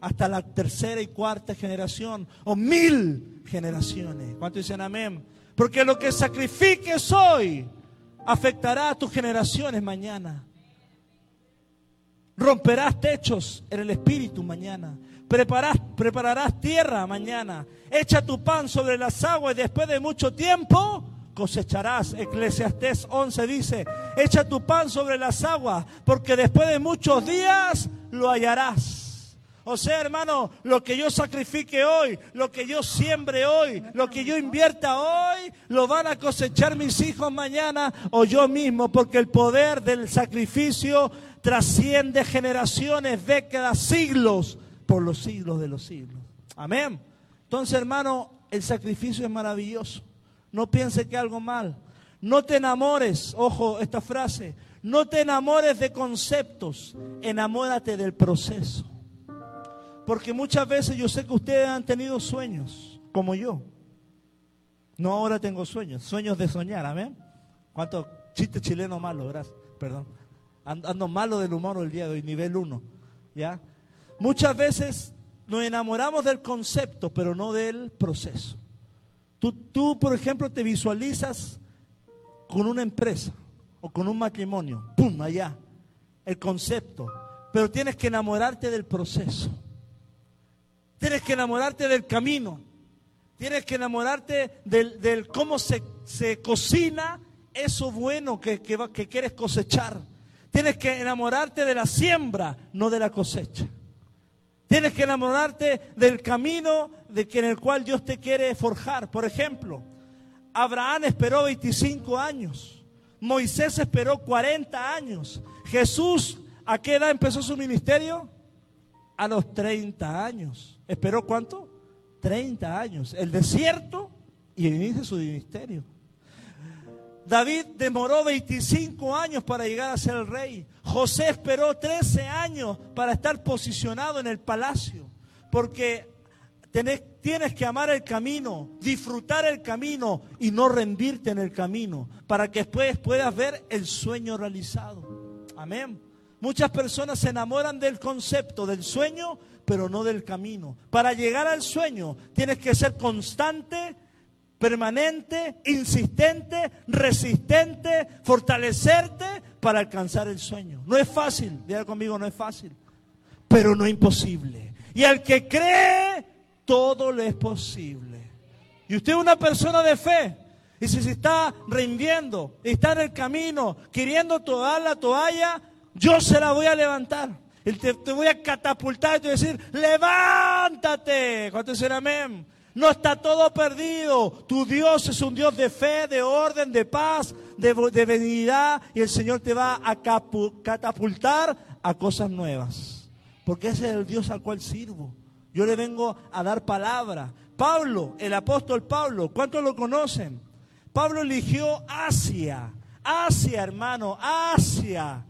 Hasta la tercera y cuarta generación o mil generaciones. ¿Cuántos dicen amén? Porque lo que sacrifiques hoy afectará a tus generaciones mañana. Romperás techos en el espíritu mañana. Prepararás tierra mañana. Echa tu pan sobre las aguas y después de mucho tiempo cosecharás. Eclesiastés 11 dice, echa tu pan sobre las aguas porque después de muchos días lo hallarás. O sea, hermano, lo que yo sacrifique hoy, lo que yo siembre hoy, lo que yo invierta hoy, lo van a cosechar mis hijos mañana o yo mismo, porque el poder del sacrificio trasciende generaciones, décadas, siglos, por los siglos de los siglos. Amén. Entonces, hermano, el sacrificio es maravilloso. No piense que algo mal. No te enamores, ojo esta frase, no te enamores de conceptos, enamórate del proceso. Porque muchas veces yo sé que ustedes han tenido sueños, como yo. No ahora tengo sueños, sueños de soñar, amén. ¿Cuánto chiste chileno malo, gracias? Perdón. Ando malo del humor el día de hoy, nivel 1. ¿Ya? Muchas veces nos enamoramos del concepto, pero no del proceso. Tú, tú, por ejemplo, te visualizas con una empresa o con un matrimonio, ¡pum! allá, el concepto, pero tienes que enamorarte del proceso. Tienes que enamorarte del camino. Tienes que enamorarte del, cómo se, cocina eso bueno que, que, quieres cosechar. Tienes que enamorarte de la siembra, no de la cosecha. Tienes que enamorarte del camino de que en el cual Dios te quiere forjar. Por ejemplo, Abraham esperó 25 años. Moisés esperó 40 años. Jesús, ¿a qué edad empezó su ministerio? A los 30 años. ¿Esperó cuánto? 30 años. El desierto y inicia su ministerio. David demoró 25 años para llegar a ser el rey. José esperó 13 años para estar posicionado en el palacio. Porque tienes que amar el camino, disfrutar el camino y no rendirte en el camino para que después puedas ver el sueño realizado. Amén. Muchas personas se enamoran del concepto del sueño, pero no del camino. Para llegar al sueño tienes que ser constante, permanente, insistente, resistente, fortalecerte para alcanzar el sueño. No es fácil, diga conmigo, no es fácil, pero no imposible. Y al que cree, todo le es posible. Y usted es una persona de fe. Y si se está rindiendo, está en el camino, queriendo tomar la toalla, yo se la voy a levantar. Te, te voy a catapultar y te voy a decir, levántate. ¿Cuánto dicen amén? No está todo perdido. Tu Dios es un Dios de fe, de orden, de paz, de, de benignidad. Y el Señor te va a catapultar a cosas nuevas. Porque ese es el Dios al cual sirvo. Yo le vengo a dar palabra. Pablo, el apóstol Pablo, ¿cuántos lo conocen? Pablo eligió Asia. Asia, hermano, Asia.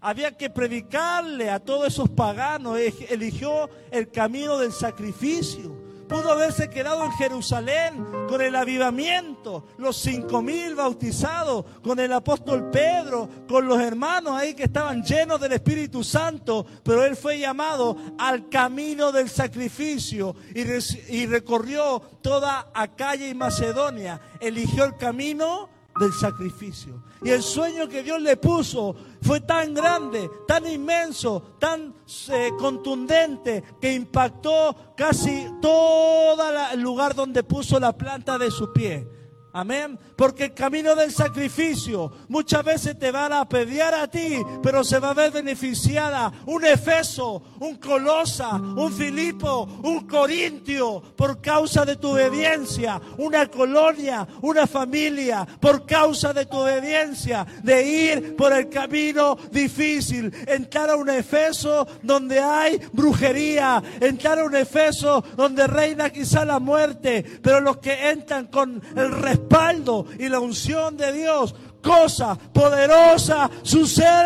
Había que predicarle a todos esos paganos. Eligió el camino del sacrificio. Pudo haberse quedado en Jerusalén con el avivamiento, los cinco mil bautizados, con el apóstol Pedro, con los hermanos ahí que estaban llenos del Espíritu Santo, pero él fue llamado al camino del sacrificio y, recorrió toda Acaya y Macedonia. Eligió el camino del sacrificio. Y el sueño que Dios le puso fue tan grande, tan inmenso, tan eh, contundente, que impactó casi todo el lugar donde puso la planta de su pie. Amén. Porque el camino del sacrificio muchas veces te van a pelear a ti, pero se va a ver beneficiada un Efeso, un Colosa, un Filipo, un Corintio, por causa de tu obediencia, una colonia, una familia, por causa de tu obediencia, de ir por el camino difícil, entrar a un Efeso donde hay brujería, entrar a un Efeso donde reina quizá la muerte, pero los que entran con el respeto respaldo y la unción de Dios, cosas poderosas suceden.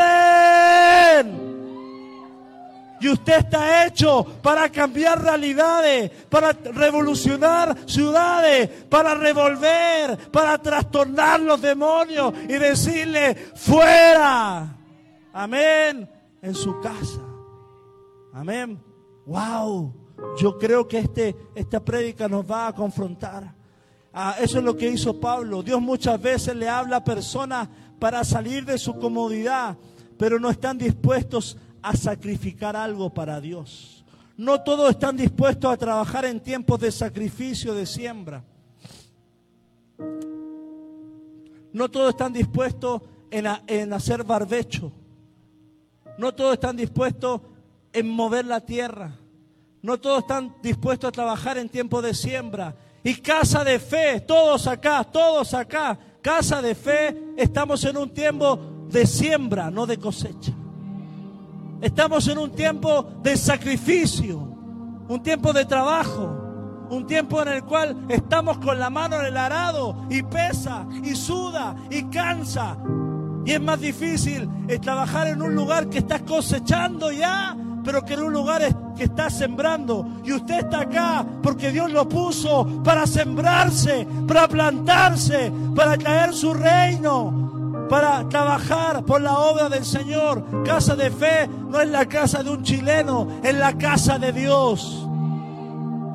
Y usted está hecho para cambiar realidades, para revolucionar ciudades, para revolver, para trastornar los demonios y decirle fuera. Amén. En su casa. Amén. Wow. Yo creo que este, esta prédica nos va a confrontar. Ah, eso es lo que hizo Pablo. Dios muchas veces le habla a personas para salir de su comodidad, pero no están dispuestos a sacrificar algo para Dios. No todos están dispuestos a trabajar en tiempos de sacrificio, de siembra. No todos están dispuestos en, en hacer barbecho. No todos están dispuestos en mover la tierra. No todos están dispuestos a trabajar en tiempos de siembra y casa de fe, todos acá, todos acá, casa de fe, estamos en un tiempo de siembra, no de cosecha. Estamos en un tiempo de sacrificio, un tiempo de trabajo, un tiempo en el cual estamos con la mano en el arado y pesa y suda y cansa. Y es más difícil trabajar en un lugar que estás cosechando ya pero que en un lugar que está sembrando. Y usted está acá porque Dios lo puso para sembrarse, para plantarse, para traer su reino, para trabajar por la obra del Señor. Casa de fe no es la casa de un chileno, es la casa de Dios.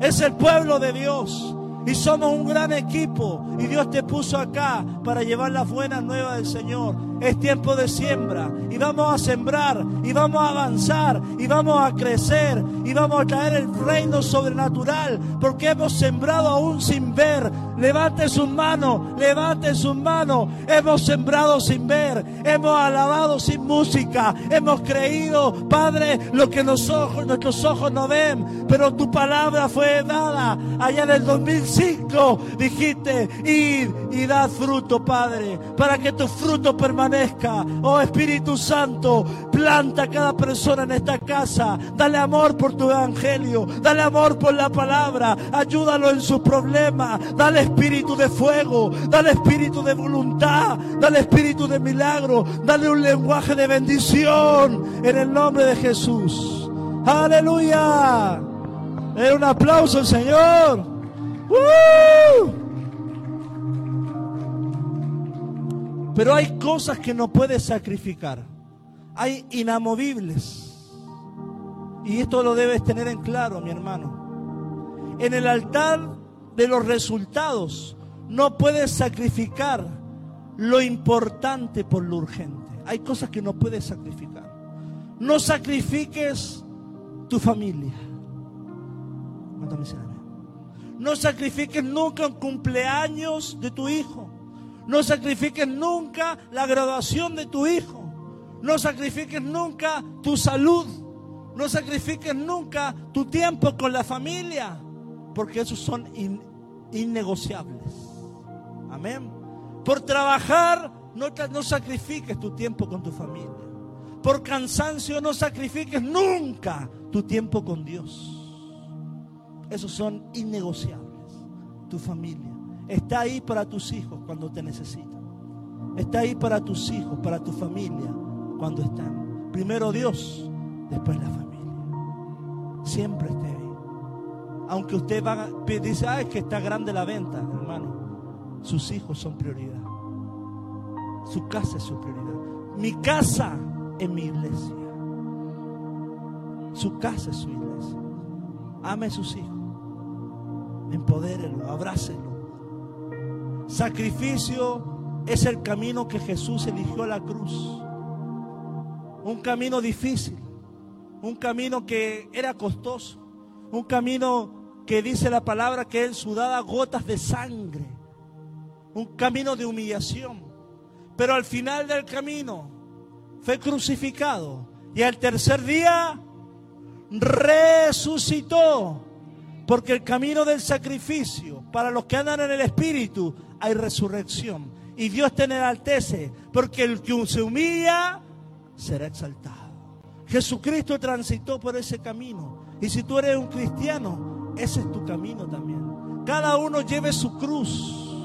Es el pueblo de Dios. Y somos un gran equipo. Y Dios te puso acá para llevar las buenas nuevas del Señor. Es tiempo de siembra. Y vamos a sembrar. Y vamos a avanzar. Y vamos a crecer. Y vamos a traer el reino sobrenatural. Porque hemos sembrado aún sin ver. Levante sus manos. Levante sus manos. Hemos sembrado sin ver. Hemos alabado sin música. Hemos creído, Padre, lo que nuestros ojos no ven. Pero tu palabra fue dada allá en el 2005 dijiste, id y dad fruto, Padre, para que tu fruto permanezca. Oh Espíritu Santo, planta a cada persona en esta casa. Dale amor por tu evangelio, dale amor por la palabra, ayúdalo en sus problemas, dale espíritu de fuego, dale espíritu de voluntad, dale espíritu de milagro, dale un lenguaje de bendición en el nombre de Jesús. Aleluya. Es un aplauso al Señor. Pero hay cosas que no puedes sacrificar. Hay inamovibles. Y esto lo debes tener en claro, mi hermano. En el altar de los resultados no puedes sacrificar lo importante por lo urgente. Hay cosas que no puedes sacrificar. No sacrifiques tu familia. No sacrifiques nunca un cumpleaños de tu hijo. No sacrifiques nunca la graduación de tu hijo. No sacrifiques nunca tu salud. No sacrifiques nunca tu tiempo con la familia. Porque esos son innegociables. Amén. Por trabajar, no, no sacrifiques tu tiempo con tu familia. Por cansancio, no sacrifiques nunca tu tiempo con Dios. Esos son innegociables. Tu familia. Está ahí para tus hijos cuando te necesitan. Está ahí para tus hijos, para tu familia cuando están. Primero Dios, después la familia. Siempre esté. Aunque usted va, dice, ah, es que está grande la venta, hermano. Sus hijos son prioridad. Su casa es su prioridad. Mi casa es mi iglesia. Su casa es su iglesia. Ame a sus hijos. Empodérelo, abrácelo. Sacrificio es el camino que Jesús eligió a la cruz. Un camino difícil, un camino que era costoso, un camino que dice la palabra que él sudaba gotas de sangre, un camino de humillación. Pero al final del camino fue crucificado y al tercer día resucitó. Porque el camino del sacrificio, para los que andan en el Espíritu, hay resurrección. Y Dios te enaltece, porque el que se humilla será exaltado. Jesucristo transitó por ese camino. Y si tú eres un cristiano, ese es tu camino también. Cada uno lleve su cruz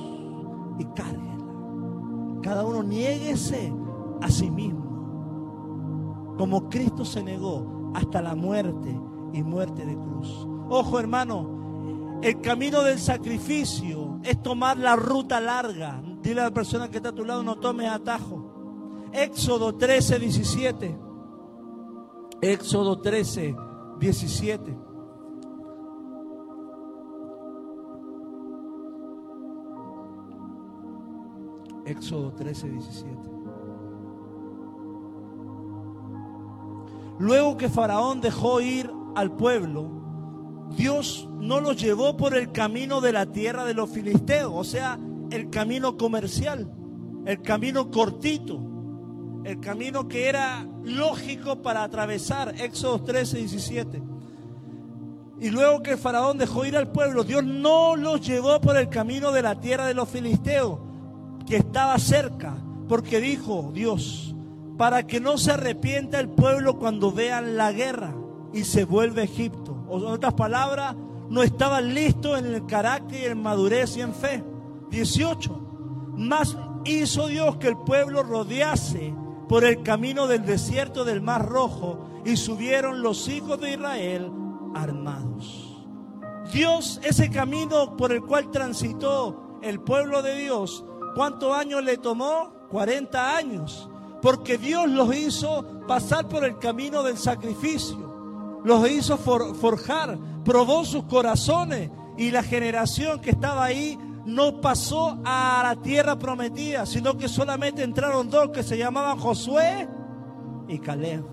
y cárguela. Cada uno niéguese a sí mismo. Como Cristo se negó hasta la muerte y muerte de cruz. Ojo hermano, el camino del sacrificio es tomar la ruta larga. Dile a la persona que está a tu lado, no tomes atajo. Éxodo 13, 17. Éxodo 13, 17. Éxodo 13, 17. Luego que Faraón dejó ir al pueblo, Dios no los llevó por el camino de la tierra de los filisteos, o sea, el camino comercial, el camino cortito, el camino que era lógico para atravesar, Éxodo 13, 17. Y luego que faraón dejó ir al pueblo, Dios no los llevó por el camino de la tierra de los filisteos, que estaba cerca, porque dijo Dios, para que no se arrepienta el pueblo cuando vean la guerra y se vuelve a Egipto. O en otras palabras, no estaban listos en el carácter, en madurez y en fe. 18. Más hizo Dios que el pueblo rodease por el camino del desierto del Mar Rojo y subieron los hijos de Israel armados. Dios, ese camino por el cual transitó el pueblo de Dios, ¿cuántos años le tomó? 40 años. Porque Dios los hizo pasar por el camino del sacrificio. Los hizo forjar, probó sus corazones y la generación que estaba ahí no pasó a la tierra prometida, sino que solamente entraron dos que se llamaban Josué y Caleb.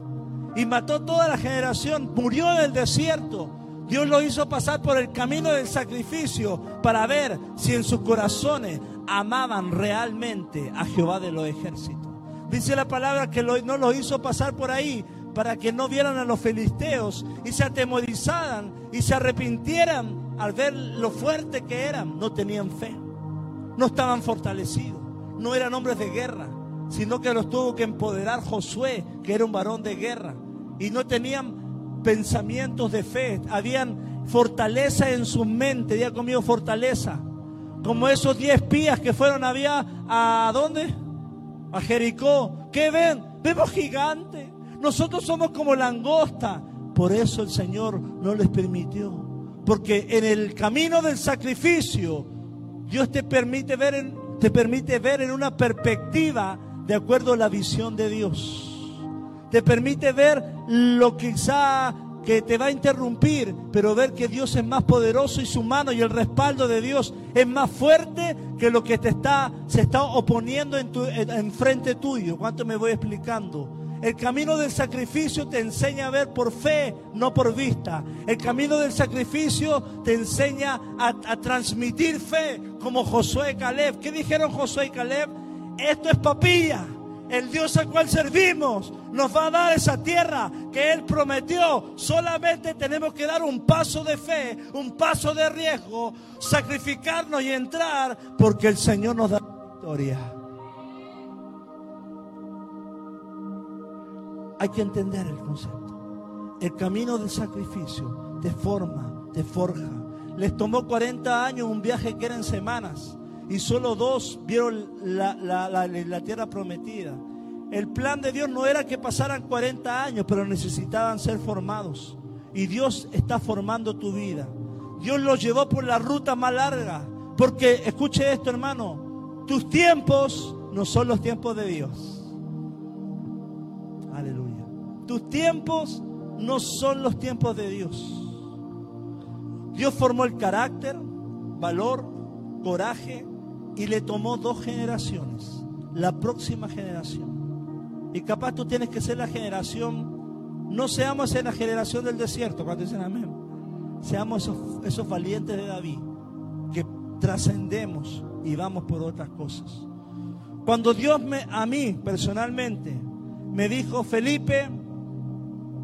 Y mató toda la generación, murió en el desierto. Dios lo hizo pasar por el camino del sacrificio para ver si en sus corazones amaban realmente a Jehová de los ejércitos. Dice la palabra que no lo hizo pasar por ahí para que no vieran a los filisteos y se atemorizaran y se arrepintieran al ver lo fuerte que eran. No tenían fe, no estaban fortalecidos, no eran hombres de guerra, sino que los tuvo que empoderar Josué, que era un varón de guerra. Y no tenían pensamientos de fe, habían fortaleza en su mente, ya conmigo fortaleza. Como esos diez espías que fueron había a dónde? A Jericó. ¿Qué ven? Vemos gigantes. Nosotros somos como langosta. Por eso el Señor no les permitió. Porque en el camino del sacrificio, Dios te permite ver en, te permite ver en una perspectiva de acuerdo a la visión de Dios. Te permite ver lo quizá que te va a interrumpir, pero ver que Dios es más poderoso y su mano y el respaldo de Dios es más fuerte que lo que te está se está oponiendo en, tu, en frente tuyo. ¿Cuánto me voy explicando? El camino del sacrificio te enseña a ver por fe, no por vista. El camino del sacrificio te enseña a, transmitir fe, como Josué y Caleb. ¿Qué dijeron Josué y Caleb? Esto es papilla. El Dios al cual servimos nos va a dar esa tierra que Él prometió. Solamente tenemos que dar un paso de fe, un paso de riesgo, sacrificarnos y entrar, porque el Señor nos da victoria. Hay que entender el concepto. El camino del sacrificio te forma, te forja. Les tomó 40 años un viaje que eran semanas y solo dos vieron la, tierra prometida. El plan de Dios no era que pasaran 40 años, pero necesitaban ser formados. Y Dios está formando tu vida. Dios los llevó por la ruta más larga. Porque, escuche esto hermano, tus tiempos no son los tiempos de Dios. Aleluya. Tus tiempos no son los tiempos de Dios. Dios formó el carácter, valor, coraje y le tomó dos generaciones, la próxima generación. Y capaz tú tienes que ser la generación, no seamos en la generación del desierto, cuando dicen amén. Seamos esos, esos valientes de David, que trascendemos y vamos por otras cosas. Cuando Dios me, a mí personalmente me dijo, Felipe,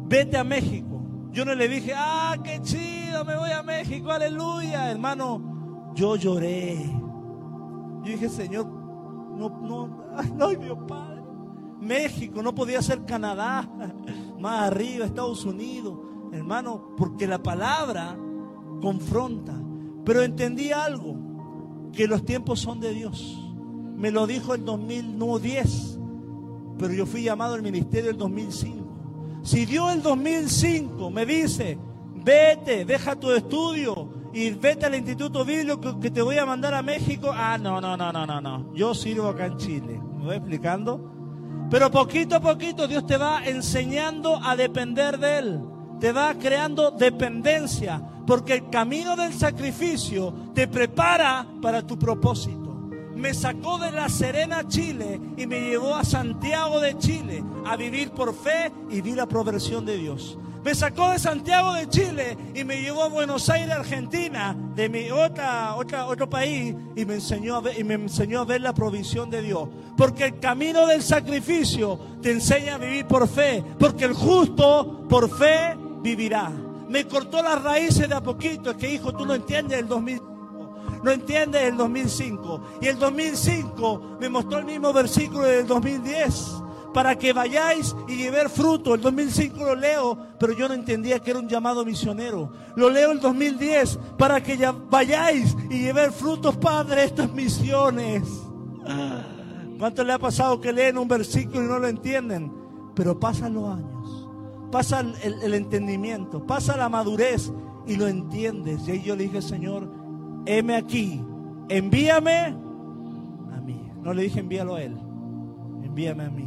vete a México. Yo no le dije, ah, qué chido, me voy a México, aleluya. Hermano, yo lloré. Yo dije, Señor, no, no, ay, Dios Padre. México, no podía ser Canadá, más arriba, Estados Unidos. Hermano, porque la palabra confronta. Pero entendí algo, que los tiempos son de Dios. Me lo dijo el 2010, pero yo fui llamado al ministerio el 2005. Si Dios el 2005 me dice, vete, deja tu estudio y vete al Instituto Bíblico que te voy a mandar a México, ah, no, no, no, no, no, no. Yo sirvo acá en Chile. ¿Me voy explicando? Pero poquito a poquito Dios te va enseñando a depender de Él. Te va creando dependencia. Porque el camino del sacrificio te prepara para tu propósito me sacó de La Serena, Chile, y me llevó a Santiago de Chile a vivir por fe y vi la proversión de Dios. Me sacó de Santiago de Chile y me llevó a Buenos Aires, Argentina, de mi otra, otra, otro país, y me, enseñó a ver, y me enseñó a ver la provisión de Dios. Porque el camino del sacrificio te enseña a vivir por fe, porque el justo por fe vivirá. Me cortó las raíces de a poquito, es que hijo, tú no entiendes el 2000 no entiendes el 2005. Y el 2005 me mostró el mismo versículo del 2010 para que vayáis y llevar fruto. El 2005 lo leo, pero yo no entendía que era un llamado misionero. Lo leo el 2010 para que ya vayáis y llevar frutos, Padre, estas misiones. ¿Cuánto le ha pasado que leen un versículo y no lo entienden? Pero pasan los años, pasa el, el entendimiento, pasa la madurez y lo entiendes. Y ahí yo le dije, Señor, heme aquí, envíame a mí. No le dije envíalo a él, envíame a mí.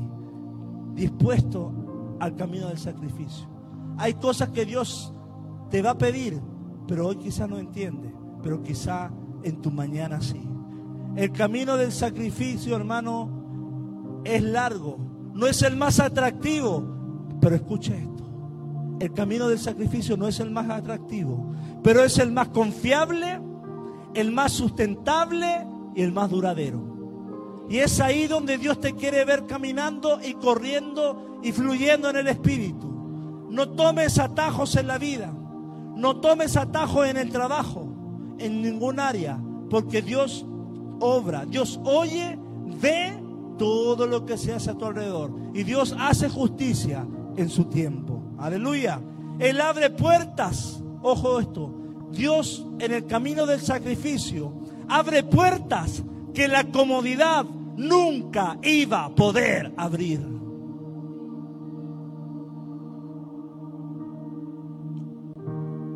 Dispuesto al camino del sacrificio. Hay cosas que Dios te va a pedir, pero hoy quizá no entiende, pero quizá en tu mañana sí. El camino del sacrificio, hermano, es largo. No es el más atractivo, pero escucha esto. El camino del sacrificio no es el más atractivo, pero es el más confiable el más sustentable y el más duradero. Y es ahí donde Dios te quiere ver caminando y corriendo y fluyendo en el Espíritu. No tomes atajos en la vida. No tomes atajos en el trabajo, en ningún área. Porque Dios obra, Dios oye, ve todo lo que se hace a tu alrededor. Y Dios hace justicia en su tiempo. Aleluya. Él abre puertas. Ojo esto. Dios en el camino del sacrificio abre puertas que la comodidad nunca iba a poder abrir.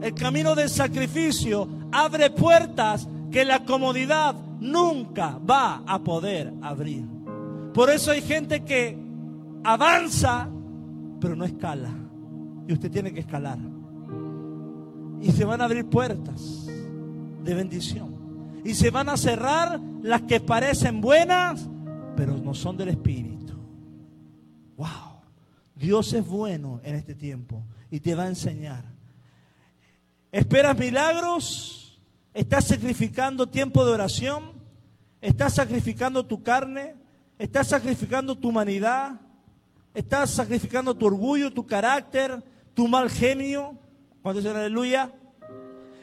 El camino del sacrificio abre puertas que la comodidad nunca va a poder abrir. Por eso hay gente que avanza, pero no escala. Y usted tiene que escalar y se van a abrir puertas de bendición. Y se van a cerrar las que parecen buenas, pero no son del Espíritu. Wow. Dios es bueno en este tiempo y te va a enseñar. ¿Esperas milagros? ¿Estás sacrificando tiempo de oración? ¿Estás sacrificando tu carne? ¿Estás sacrificando tu humanidad? ¿Estás sacrificando tu orgullo, tu carácter, tu mal genio? ¿Cuánto dice aleluya?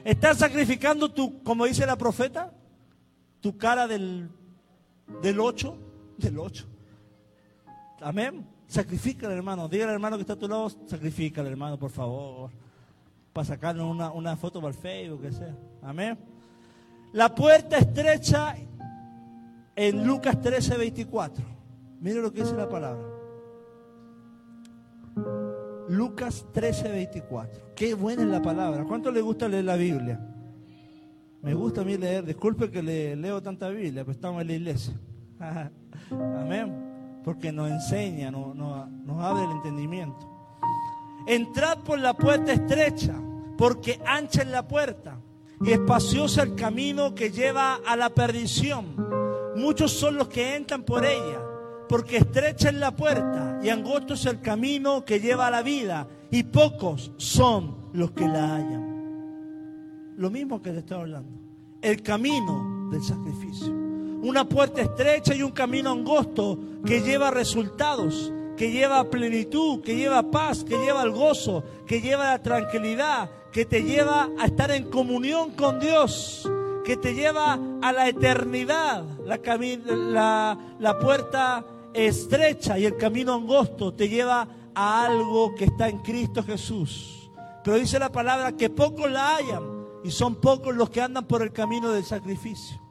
Estás sacrificando tu, como dice la profeta, tu cara del, del 8, del 8. Amén. Sacrifícale, hermano. Dígale al hermano que está a tu lado, sacrifícale, hermano, por favor. Para sacarle una, una foto para el Facebook, que sea. Amén. La puerta estrecha en Lucas 13, 24. Mire lo que dice la palabra. Lucas 13, 24. Qué buena es la palabra. ¿Cuánto le gusta leer la Biblia? Me gusta a mí leer, disculpe que le leo tanta Biblia, pero estamos en la iglesia. Amén. Porque nos enseña, nos, nos abre el entendimiento. Entrad por la puerta estrecha, porque ancha es la puerta y espacioso el camino que lleva a la perdición. Muchos son los que entran por ella, porque estrecha es la puerta y angosto es el camino que lleva a la vida, y pocos son los que la hallan. Lo mismo que te estoy hablando. El camino del sacrificio. Una puerta estrecha y un camino angosto que lleva resultados, que lleva plenitud, que lleva paz, que lleva el gozo, que lleva la tranquilidad, que te lleva a estar en comunión con Dios, que te lleva a la eternidad. La, la, la puerta estrecha y el camino angosto te lleva a algo que está en Cristo Jesús. Pero dice la palabra que pocos la hayan y son pocos los que andan por el camino del sacrificio.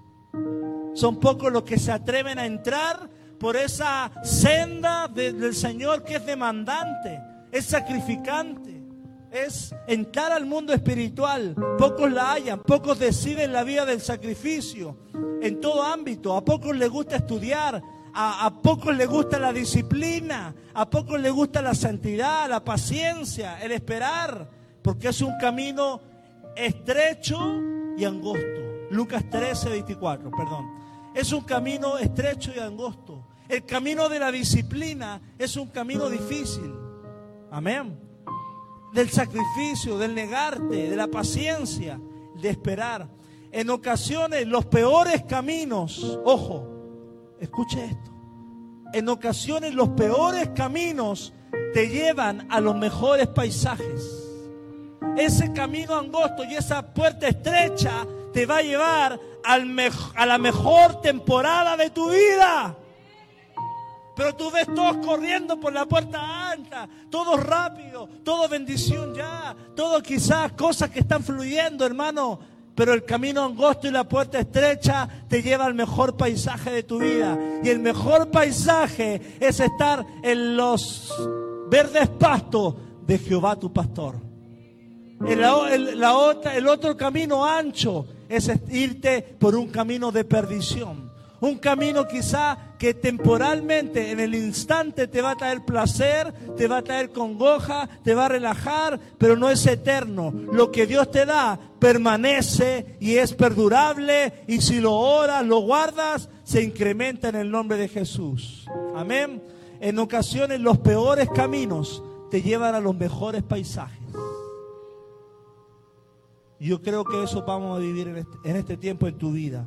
Son pocos los que se atreven a entrar por esa senda del Señor que es demandante, es sacrificante, es entrar al mundo espiritual. Pocos la hayan, pocos deciden la vida del sacrificio en todo ámbito. A pocos les gusta estudiar, a, a, pocos les gusta la disciplina, a pocos les gusta la santidad, la paciencia, el esperar, porque es un camino estrecho y angosto. Lucas 13, 24, perdón. Es un camino estrecho y angosto. El camino de la disciplina es un camino difícil. Amén. Del sacrificio, del negarte, de la paciencia, de esperar. En ocasiones los peores caminos, ojo, escuche esto. En ocasiones los peores caminos te llevan a los mejores paisajes ese camino angosto y esa puerta estrecha te va a llevar a la mejor temporada de tu vida. Pero tú ves todos corriendo por la puerta alta, todo rápido, todo bendición ya, todo quizás cosas que están fluyendo, hermano. Pero el camino angosto y la puerta estrecha te lleva al mejor paisaje de tu vida. Y el mejor paisaje es estar en los verdes pastos de Jehová tu pastor. El, el otro camino ancho es irte por un camino de perdición. Un camino quizá que temporalmente, en el instante, te va a traer placer, te va a traer congoja, te va a relajar, pero no es eterno. Lo que Dios te da permanece y es perdurable y si lo oras, lo guardas, se incrementa en el nombre de Jesús. Amén. En ocasiones los peores caminos te llevan a los mejores paisajes. Yo creo que eso vamos a vivir este, en este, tiempo en tu vida.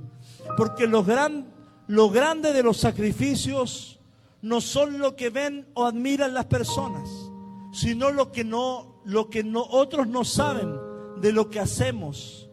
Porque lo, gran, lo grande de los sacrificios no son lo que ven o admiran las personas, sino lo que no, lo que no, otros no saben de lo que hacemos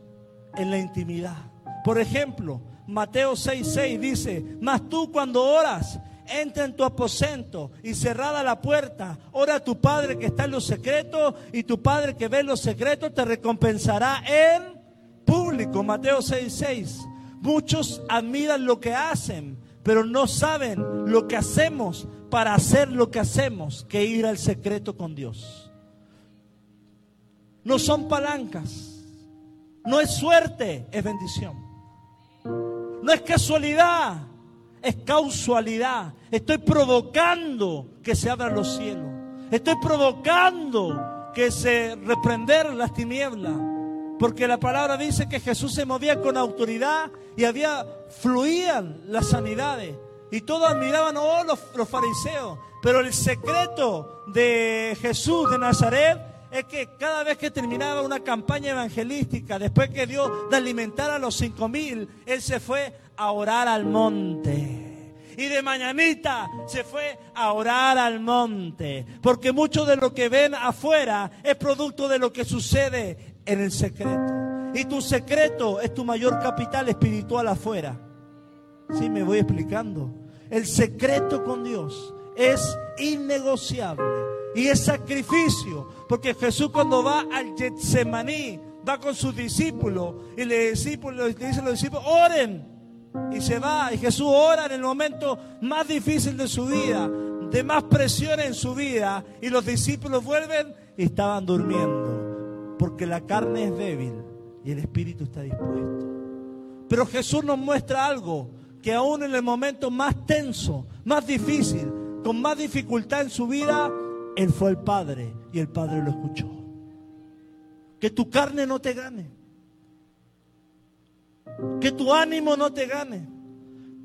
en la intimidad. Por ejemplo, Mateo 6:6 dice, mas tú cuando oras, entra en tu aposento y cerrada la puerta, ora a tu Padre que está en los secretos y tu Padre que ve en los secretos te recompensará en público. Mateo 6:6. Muchos admiran lo que hacen, pero no saben lo que hacemos para hacer lo que hacemos, que ir al secreto con Dios. No son palancas, no es suerte, es bendición. No es casualidad, es causalidad. Estoy provocando que se abran los cielos. Estoy provocando que se reprender las tinieblas. Porque la palabra dice que Jesús se movía con autoridad y había, fluían las sanidades. Y todos admiraban, oh, los, los fariseos. Pero el secreto de Jesús de Nazaret es que cada vez que terminaba una campaña evangelística, después que Dios de alimentar a los cinco mil, Él se fue a orar al monte. Y de mañanita se fue a orar al monte. Porque mucho de lo que ven afuera es producto de lo que sucede en el secreto. Y tu secreto es tu mayor capital espiritual afuera. Sí, me voy explicando. El secreto con Dios es innegociable y es sacrificio. Porque Jesús cuando va al Getsemaní, va con sus discípulos y le, discípulos, le dice a los discípulos, oren. Y se va y Jesús ora en el momento más difícil de su vida, de más presión en su vida. Y los discípulos vuelven y estaban durmiendo. Porque la carne es débil y el espíritu está dispuesto. Pero Jesús nos muestra algo, que aún en el momento más tenso, más difícil, con más dificultad en su vida, Él fue el Padre y el Padre lo escuchó. Que tu carne no te gane. Que tu ánimo no te gane.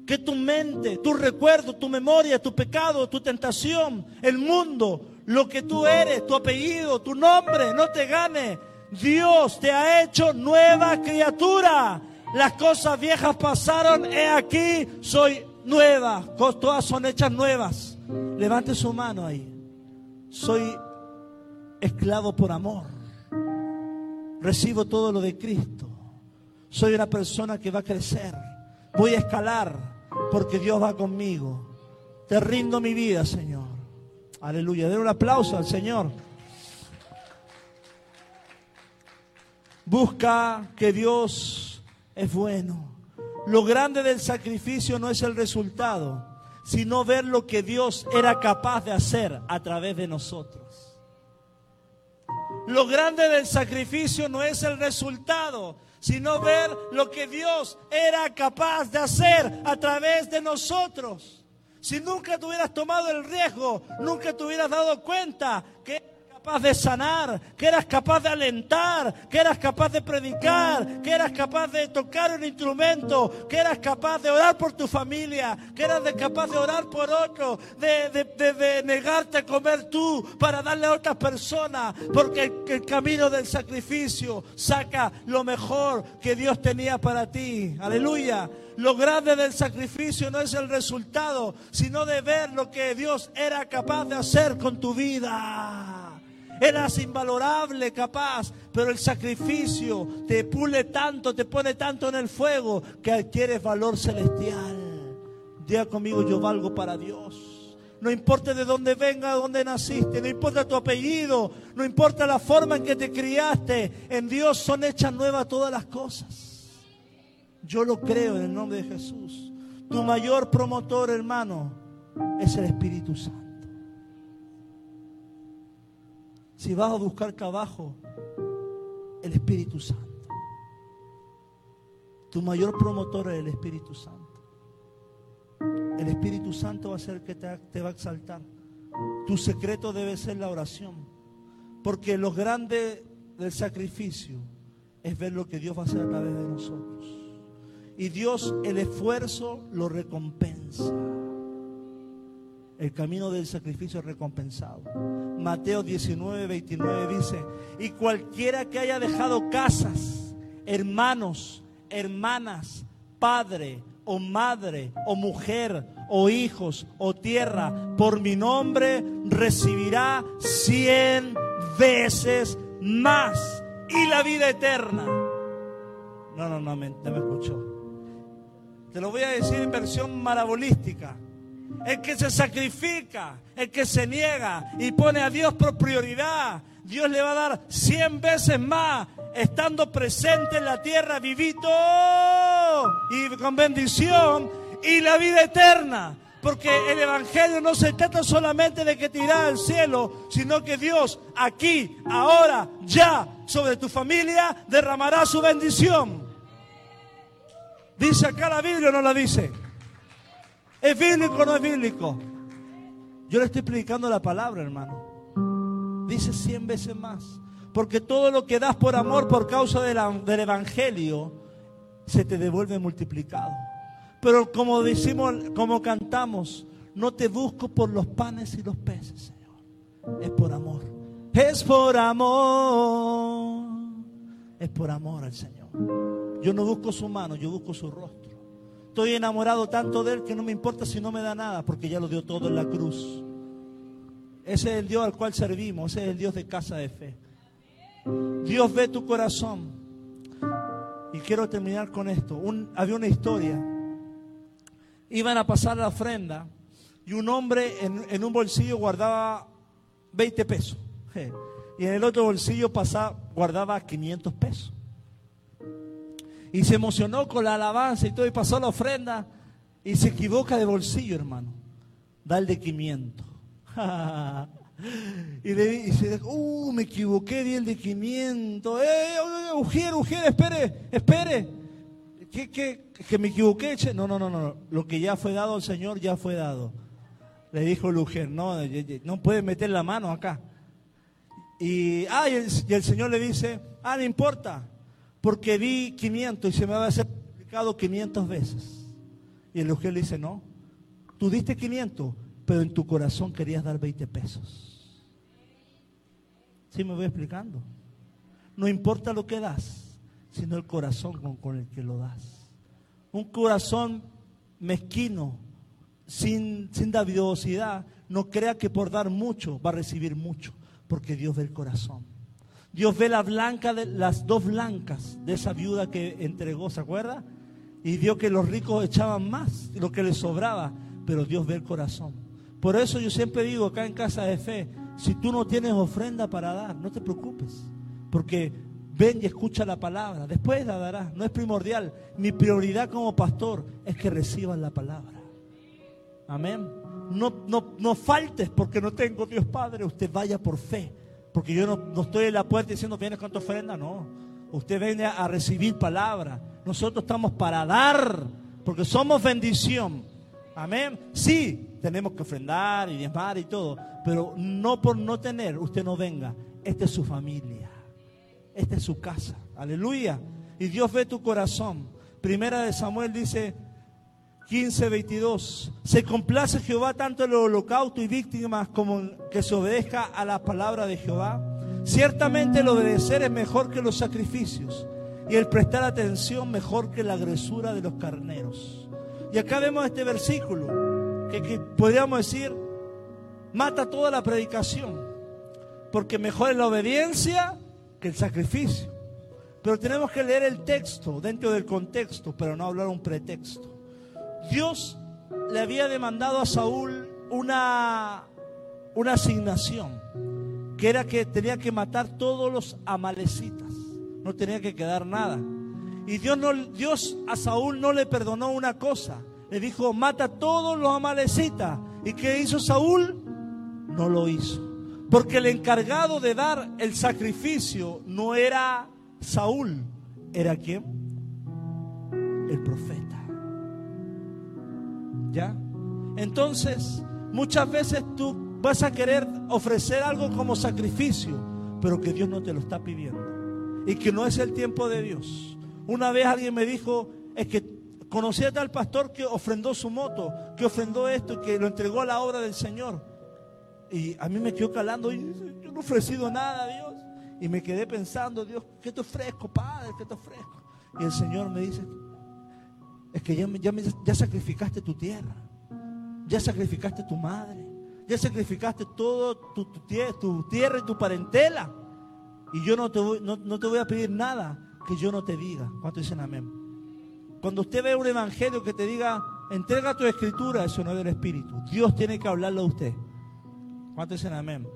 Que tu mente, tu recuerdo, tu memoria, tu pecado, tu tentación, el mundo, lo que tú eres, tu apellido, tu nombre, no te gane. Dios te ha hecho nueva criatura. Las cosas viejas pasaron, he aquí, soy nueva. Todas son hechas nuevas. Levante su mano ahí. Soy esclavo por amor. Recibo todo lo de Cristo. Soy una persona que va a crecer. Voy a escalar porque Dios va conmigo. Te rindo mi vida, Señor. Aleluya. Den un aplauso al Señor. Busca que Dios es bueno. Lo grande del sacrificio no es el resultado, sino ver lo que Dios era capaz de hacer a través de nosotros. Lo grande del sacrificio no es el resultado, sino ver lo que Dios era capaz de hacer a través de nosotros. Si nunca te hubieras tomado el riesgo, nunca te hubieras dado cuenta que capaz de sanar, que eras capaz de alentar, que eras capaz de predicar, que eras capaz de tocar un instrumento, que eras capaz de orar por tu familia, que eras capaz de orar por otro, de, de, negarte a comer tú para darle a otras personas, porque el camino del sacrificio saca lo mejor que Dios tenía para ti. Aleluya. Lo grande del sacrificio no es el resultado, sino de ver lo que Dios era capaz de hacer con tu vida. Eras invalorable, capaz, pero el sacrificio te pule tanto, te pone tanto en el fuego que adquieres valor celestial. Diga conmigo, yo valgo para Dios. No importa de dónde venga, de dónde naciste, no importa tu apellido, no importa la forma en que te criaste, en Dios son hechas nuevas todas las cosas. Yo lo creo en el nombre de Jesús. Tu mayor promotor, hermano, es el Espíritu Santo. Si vas a buscar trabajo, el Espíritu Santo. Tu mayor promotor es el Espíritu Santo. El Espíritu Santo va a ser el que te, te va a exaltar. Tu secreto debe ser la oración. Porque lo grande del sacrificio es ver lo que Dios va a hacer a través de nosotros. Y Dios el esfuerzo lo recompensa. El camino del sacrificio recompensado. Mateo 19, 29 dice, y cualquiera que haya dejado casas, hermanos, hermanas, padre o madre o mujer o hijos o tierra, por mi nombre recibirá cien veces más y la vida eterna. No, no, no, me, no me escuchó. Te lo voy a decir en versión marabolística el que se sacrifica, el que se niega y pone a Dios por prioridad, Dios le va a dar cien veces más estando presente en la tierra, vivito y con bendición y la vida eterna. Porque el Evangelio no se trata solamente de que te irá al cielo, sino que Dios aquí, ahora, ya, sobre tu familia, derramará su bendición. ¿Dice acá la Biblia o no la dice? ¿Es bíblico o no es bíblico? Yo le estoy predicando la palabra, hermano. Dice cien veces más. Porque todo lo que das por amor, por causa del Evangelio, se te devuelve multiplicado. Pero como decimos, como cantamos, no te busco por los panes y los peces, Señor. Es por amor. Es por amor. Es por amor al Señor. Yo no busco su mano, yo busco su rostro. Estoy enamorado tanto de Él que no me importa si no me da nada, porque ya lo dio todo en la cruz. Ese es el Dios al cual servimos, ese es el Dios de casa de fe. Dios ve tu corazón. Y quiero terminar con esto. había una historia. Iban a pasar la ofrenda y un hombre en, un bolsillo guardaba 20 pesos. Y en el otro bolsillo pasaba, guardaba 500 pesos. Y se emocionó con la alabanza y todo, y pasó la ofrenda. Y se equivoca de bolsillo, hermano. Da el de 500. y, le, dice, uh, me equivoqué, di el de 500. Eh, Ujier, Ujier, espere, espere. ¿qué, qué, que me equivoqué? No, no, no, no. Lo que ya fue dado al Señor ya fue dado. Le dijo Lujer, no, no puede meter la mano acá. Y, ah, y el, Señor le dice, ah, no importa, porque di 500 y se me va a hacer multiplicado 500 veces. Y el le dice, no, tú diste 500, pero en tu corazón querías dar 20 pesos. ¿Sí me voy explicando? No importa lo que das, sino el corazón con, con el que lo das. Un corazón mezquino, sin, sin davidosidad, no crea que por dar mucho va a recibir mucho, porque Dios ve el corazón. Dios ve la blanca de las dos blancas de esa viuda que entregó, ¿se acuerda? Y vio que los ricos echaban más, lo que les sobraba, pero Dios ve el corazón. Por eso yo siempre digo acá en Casa de Fe, si tú no tienes ofrenda para dar, no te preocupes, porque ven y escucha la palabra, después la darás, no es primordial. Mi prioridad como pastor es que reciban la palabra. Amén. No, no, no faltes porque no tengo Dios Padre. Usted vaya por fe. Porque yo no, estoy en la puerta diciendo, vienes con tu ofrenda. No. Usted viene a recibir palabra. Nosotros estamos para dar. Porque somos bendición. Amén. Sí, tenemos que ofrendar y diezmar y todo. Pero no por no tener, usted no venga. Esta es su familia. Esta es su casa. Aleluya. Y Dios ve tu corazón. Primera de Samuel dice, 15, 22. Se complace Jehová tanto en el holocausto y víctimas como en que se obedezca a la palabra de Jehová. Ciertamente el obedecer es mejor que los sacrificios y el prestar atención mejor que la gresura de los carneros. Y acá vemos este versículo que, que podríamos decir mata toda la predicación, porque mejor es la obediencia que el sacrificio. Pero tenemos que leer el texto dentro del contexto, pero no hablar un pretexto. Dios le había demandado a Saúl una, una asignación, que era que tenía que matar todos los amalecitas, no tenía que quedar nada. Y Dios, no, Dios a Saúl no le perdonó una cosa, le dijo, mata todos los amalecitas. ¿Y qué hizo Saúl? No lo hizo. Porque el encargado de dar el sacrificio no era Saúl, era quién? El profeta. Entonces, muchas veces tú vas a querer ofrecer algo como sacrificio, pero que Dios no te lo está pidiendo. Y que no es el tiempo de Dios. Una vez alguien me dijo, es que conocí a tal pastor que ofrendó su moto, que ofrendó esto, que lo entregó a la obra del Señor. Y a mí me quedó calando, y yo no he ofrecido nada a Dios. Y me quedé pensando, Dios, ¿qué te ofrezco, Padre? ¿Qué te ofrezco? Y el Señor me dice, es que ya, ya, sacrificaste tu tierra, ya sacrificaste tu madre, ya sacrificaste todo tu, tierra y tu parentela. Y yo no te, voy, no, te voy a pedir nada que yo no te diga. ¿Cuánto dicen amén? Cuando usted ve un evangelio que te diga, entrega tu escritura, eso no es del Espíritu. Dios tiene que hablarlo a usted. ¿Cuánto dicen amén?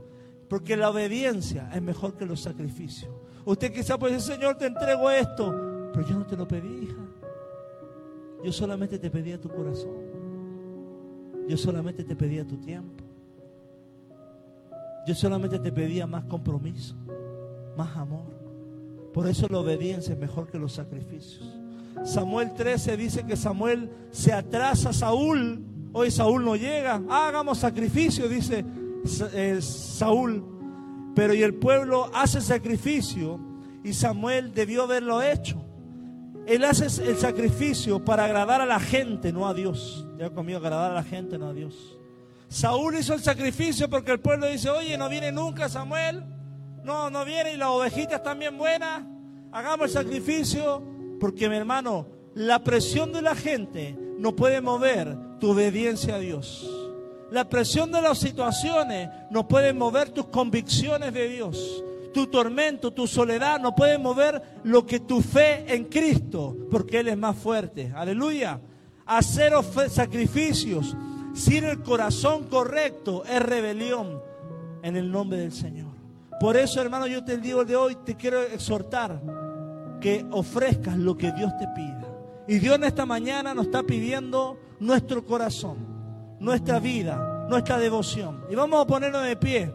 Porque la obediencia es mejor que los sacrificios. Usted quizá puede decir, Señor, te entrego esto, pero yo no te lo pedí, hija. Yo solamente te pedía tu corazón. Yo solamente te pedía tu tiempo. Yo solamente te pedía más compromiso, más amor. Por eso la obediencia es mejor que los sacrificios. Samuel 13 dice que Samuel se atrasa a Saúl. Hoy Saúl no llega. hagamos sacrificio, dice eh, Saúl. Pero y el pueblo hace sacrificio y Samuel debió haberlo hecho. Él hace el sacrificio para agradar a la gente, no a Dios. Ya conmigo, agradar a la gente, no a Dios. Saúl hizo el sacrificio porque el pueblo dice, oye, no viene nunca Samuel. No, no viene y las ovejitas están bien buenas. Hagamos el sacrificio porque mi hermano, la presión de la gente no puede mover tu obediencia a Dios. La presión de las situaciones no puede mover tus convicciones de Dios tu tormento, tu soledad no puede mover lo que tu fe en Cristo, porque Él es más fuerte. Aleluya. Hacer sacrificios sin el corazón correcto es rebelión en el nombre del Señor. Por eso, hermano, yo te digo de hoy, te quiero exhortar que ofrezcas lo que Dios te pida. Y Dios en esta mañana nos está pidiendo nuestro corazón, nuestra vida, nuestra devoción. Y vamos a ponernos de pie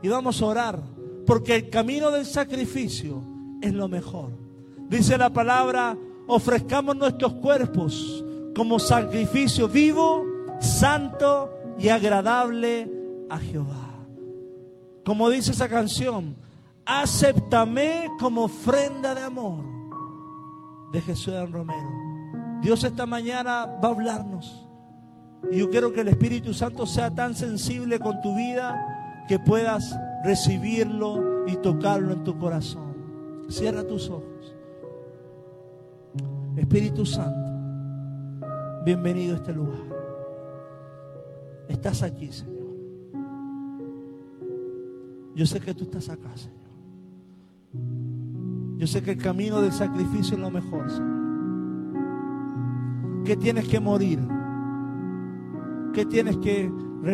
y vamos a orar. Porque el camino del sacrificio es lo mejor. Dice la palabra, ofrezcamos nuestros cuerpos como sacrificio vivo, santo y agradable a Jehová. Como dice esa canción, acéptame como ofrenda de amor de Jesús de Romero. Dios esta mañana va a hablarnos. Y yo quiero que el Espíritu Santo sea tan sensible con tu vida que puedas recibirlo y tocarlo en tu corazón. Cierra tus ojos. Espíritu Santo, bienvenido a este lugar. Estás aquí, Señor. Yo sé que tú estás acá, Señor. Yo sé que el camino del sacrificio es lo mejor, Señor. Que tienes que morir. Que tienes que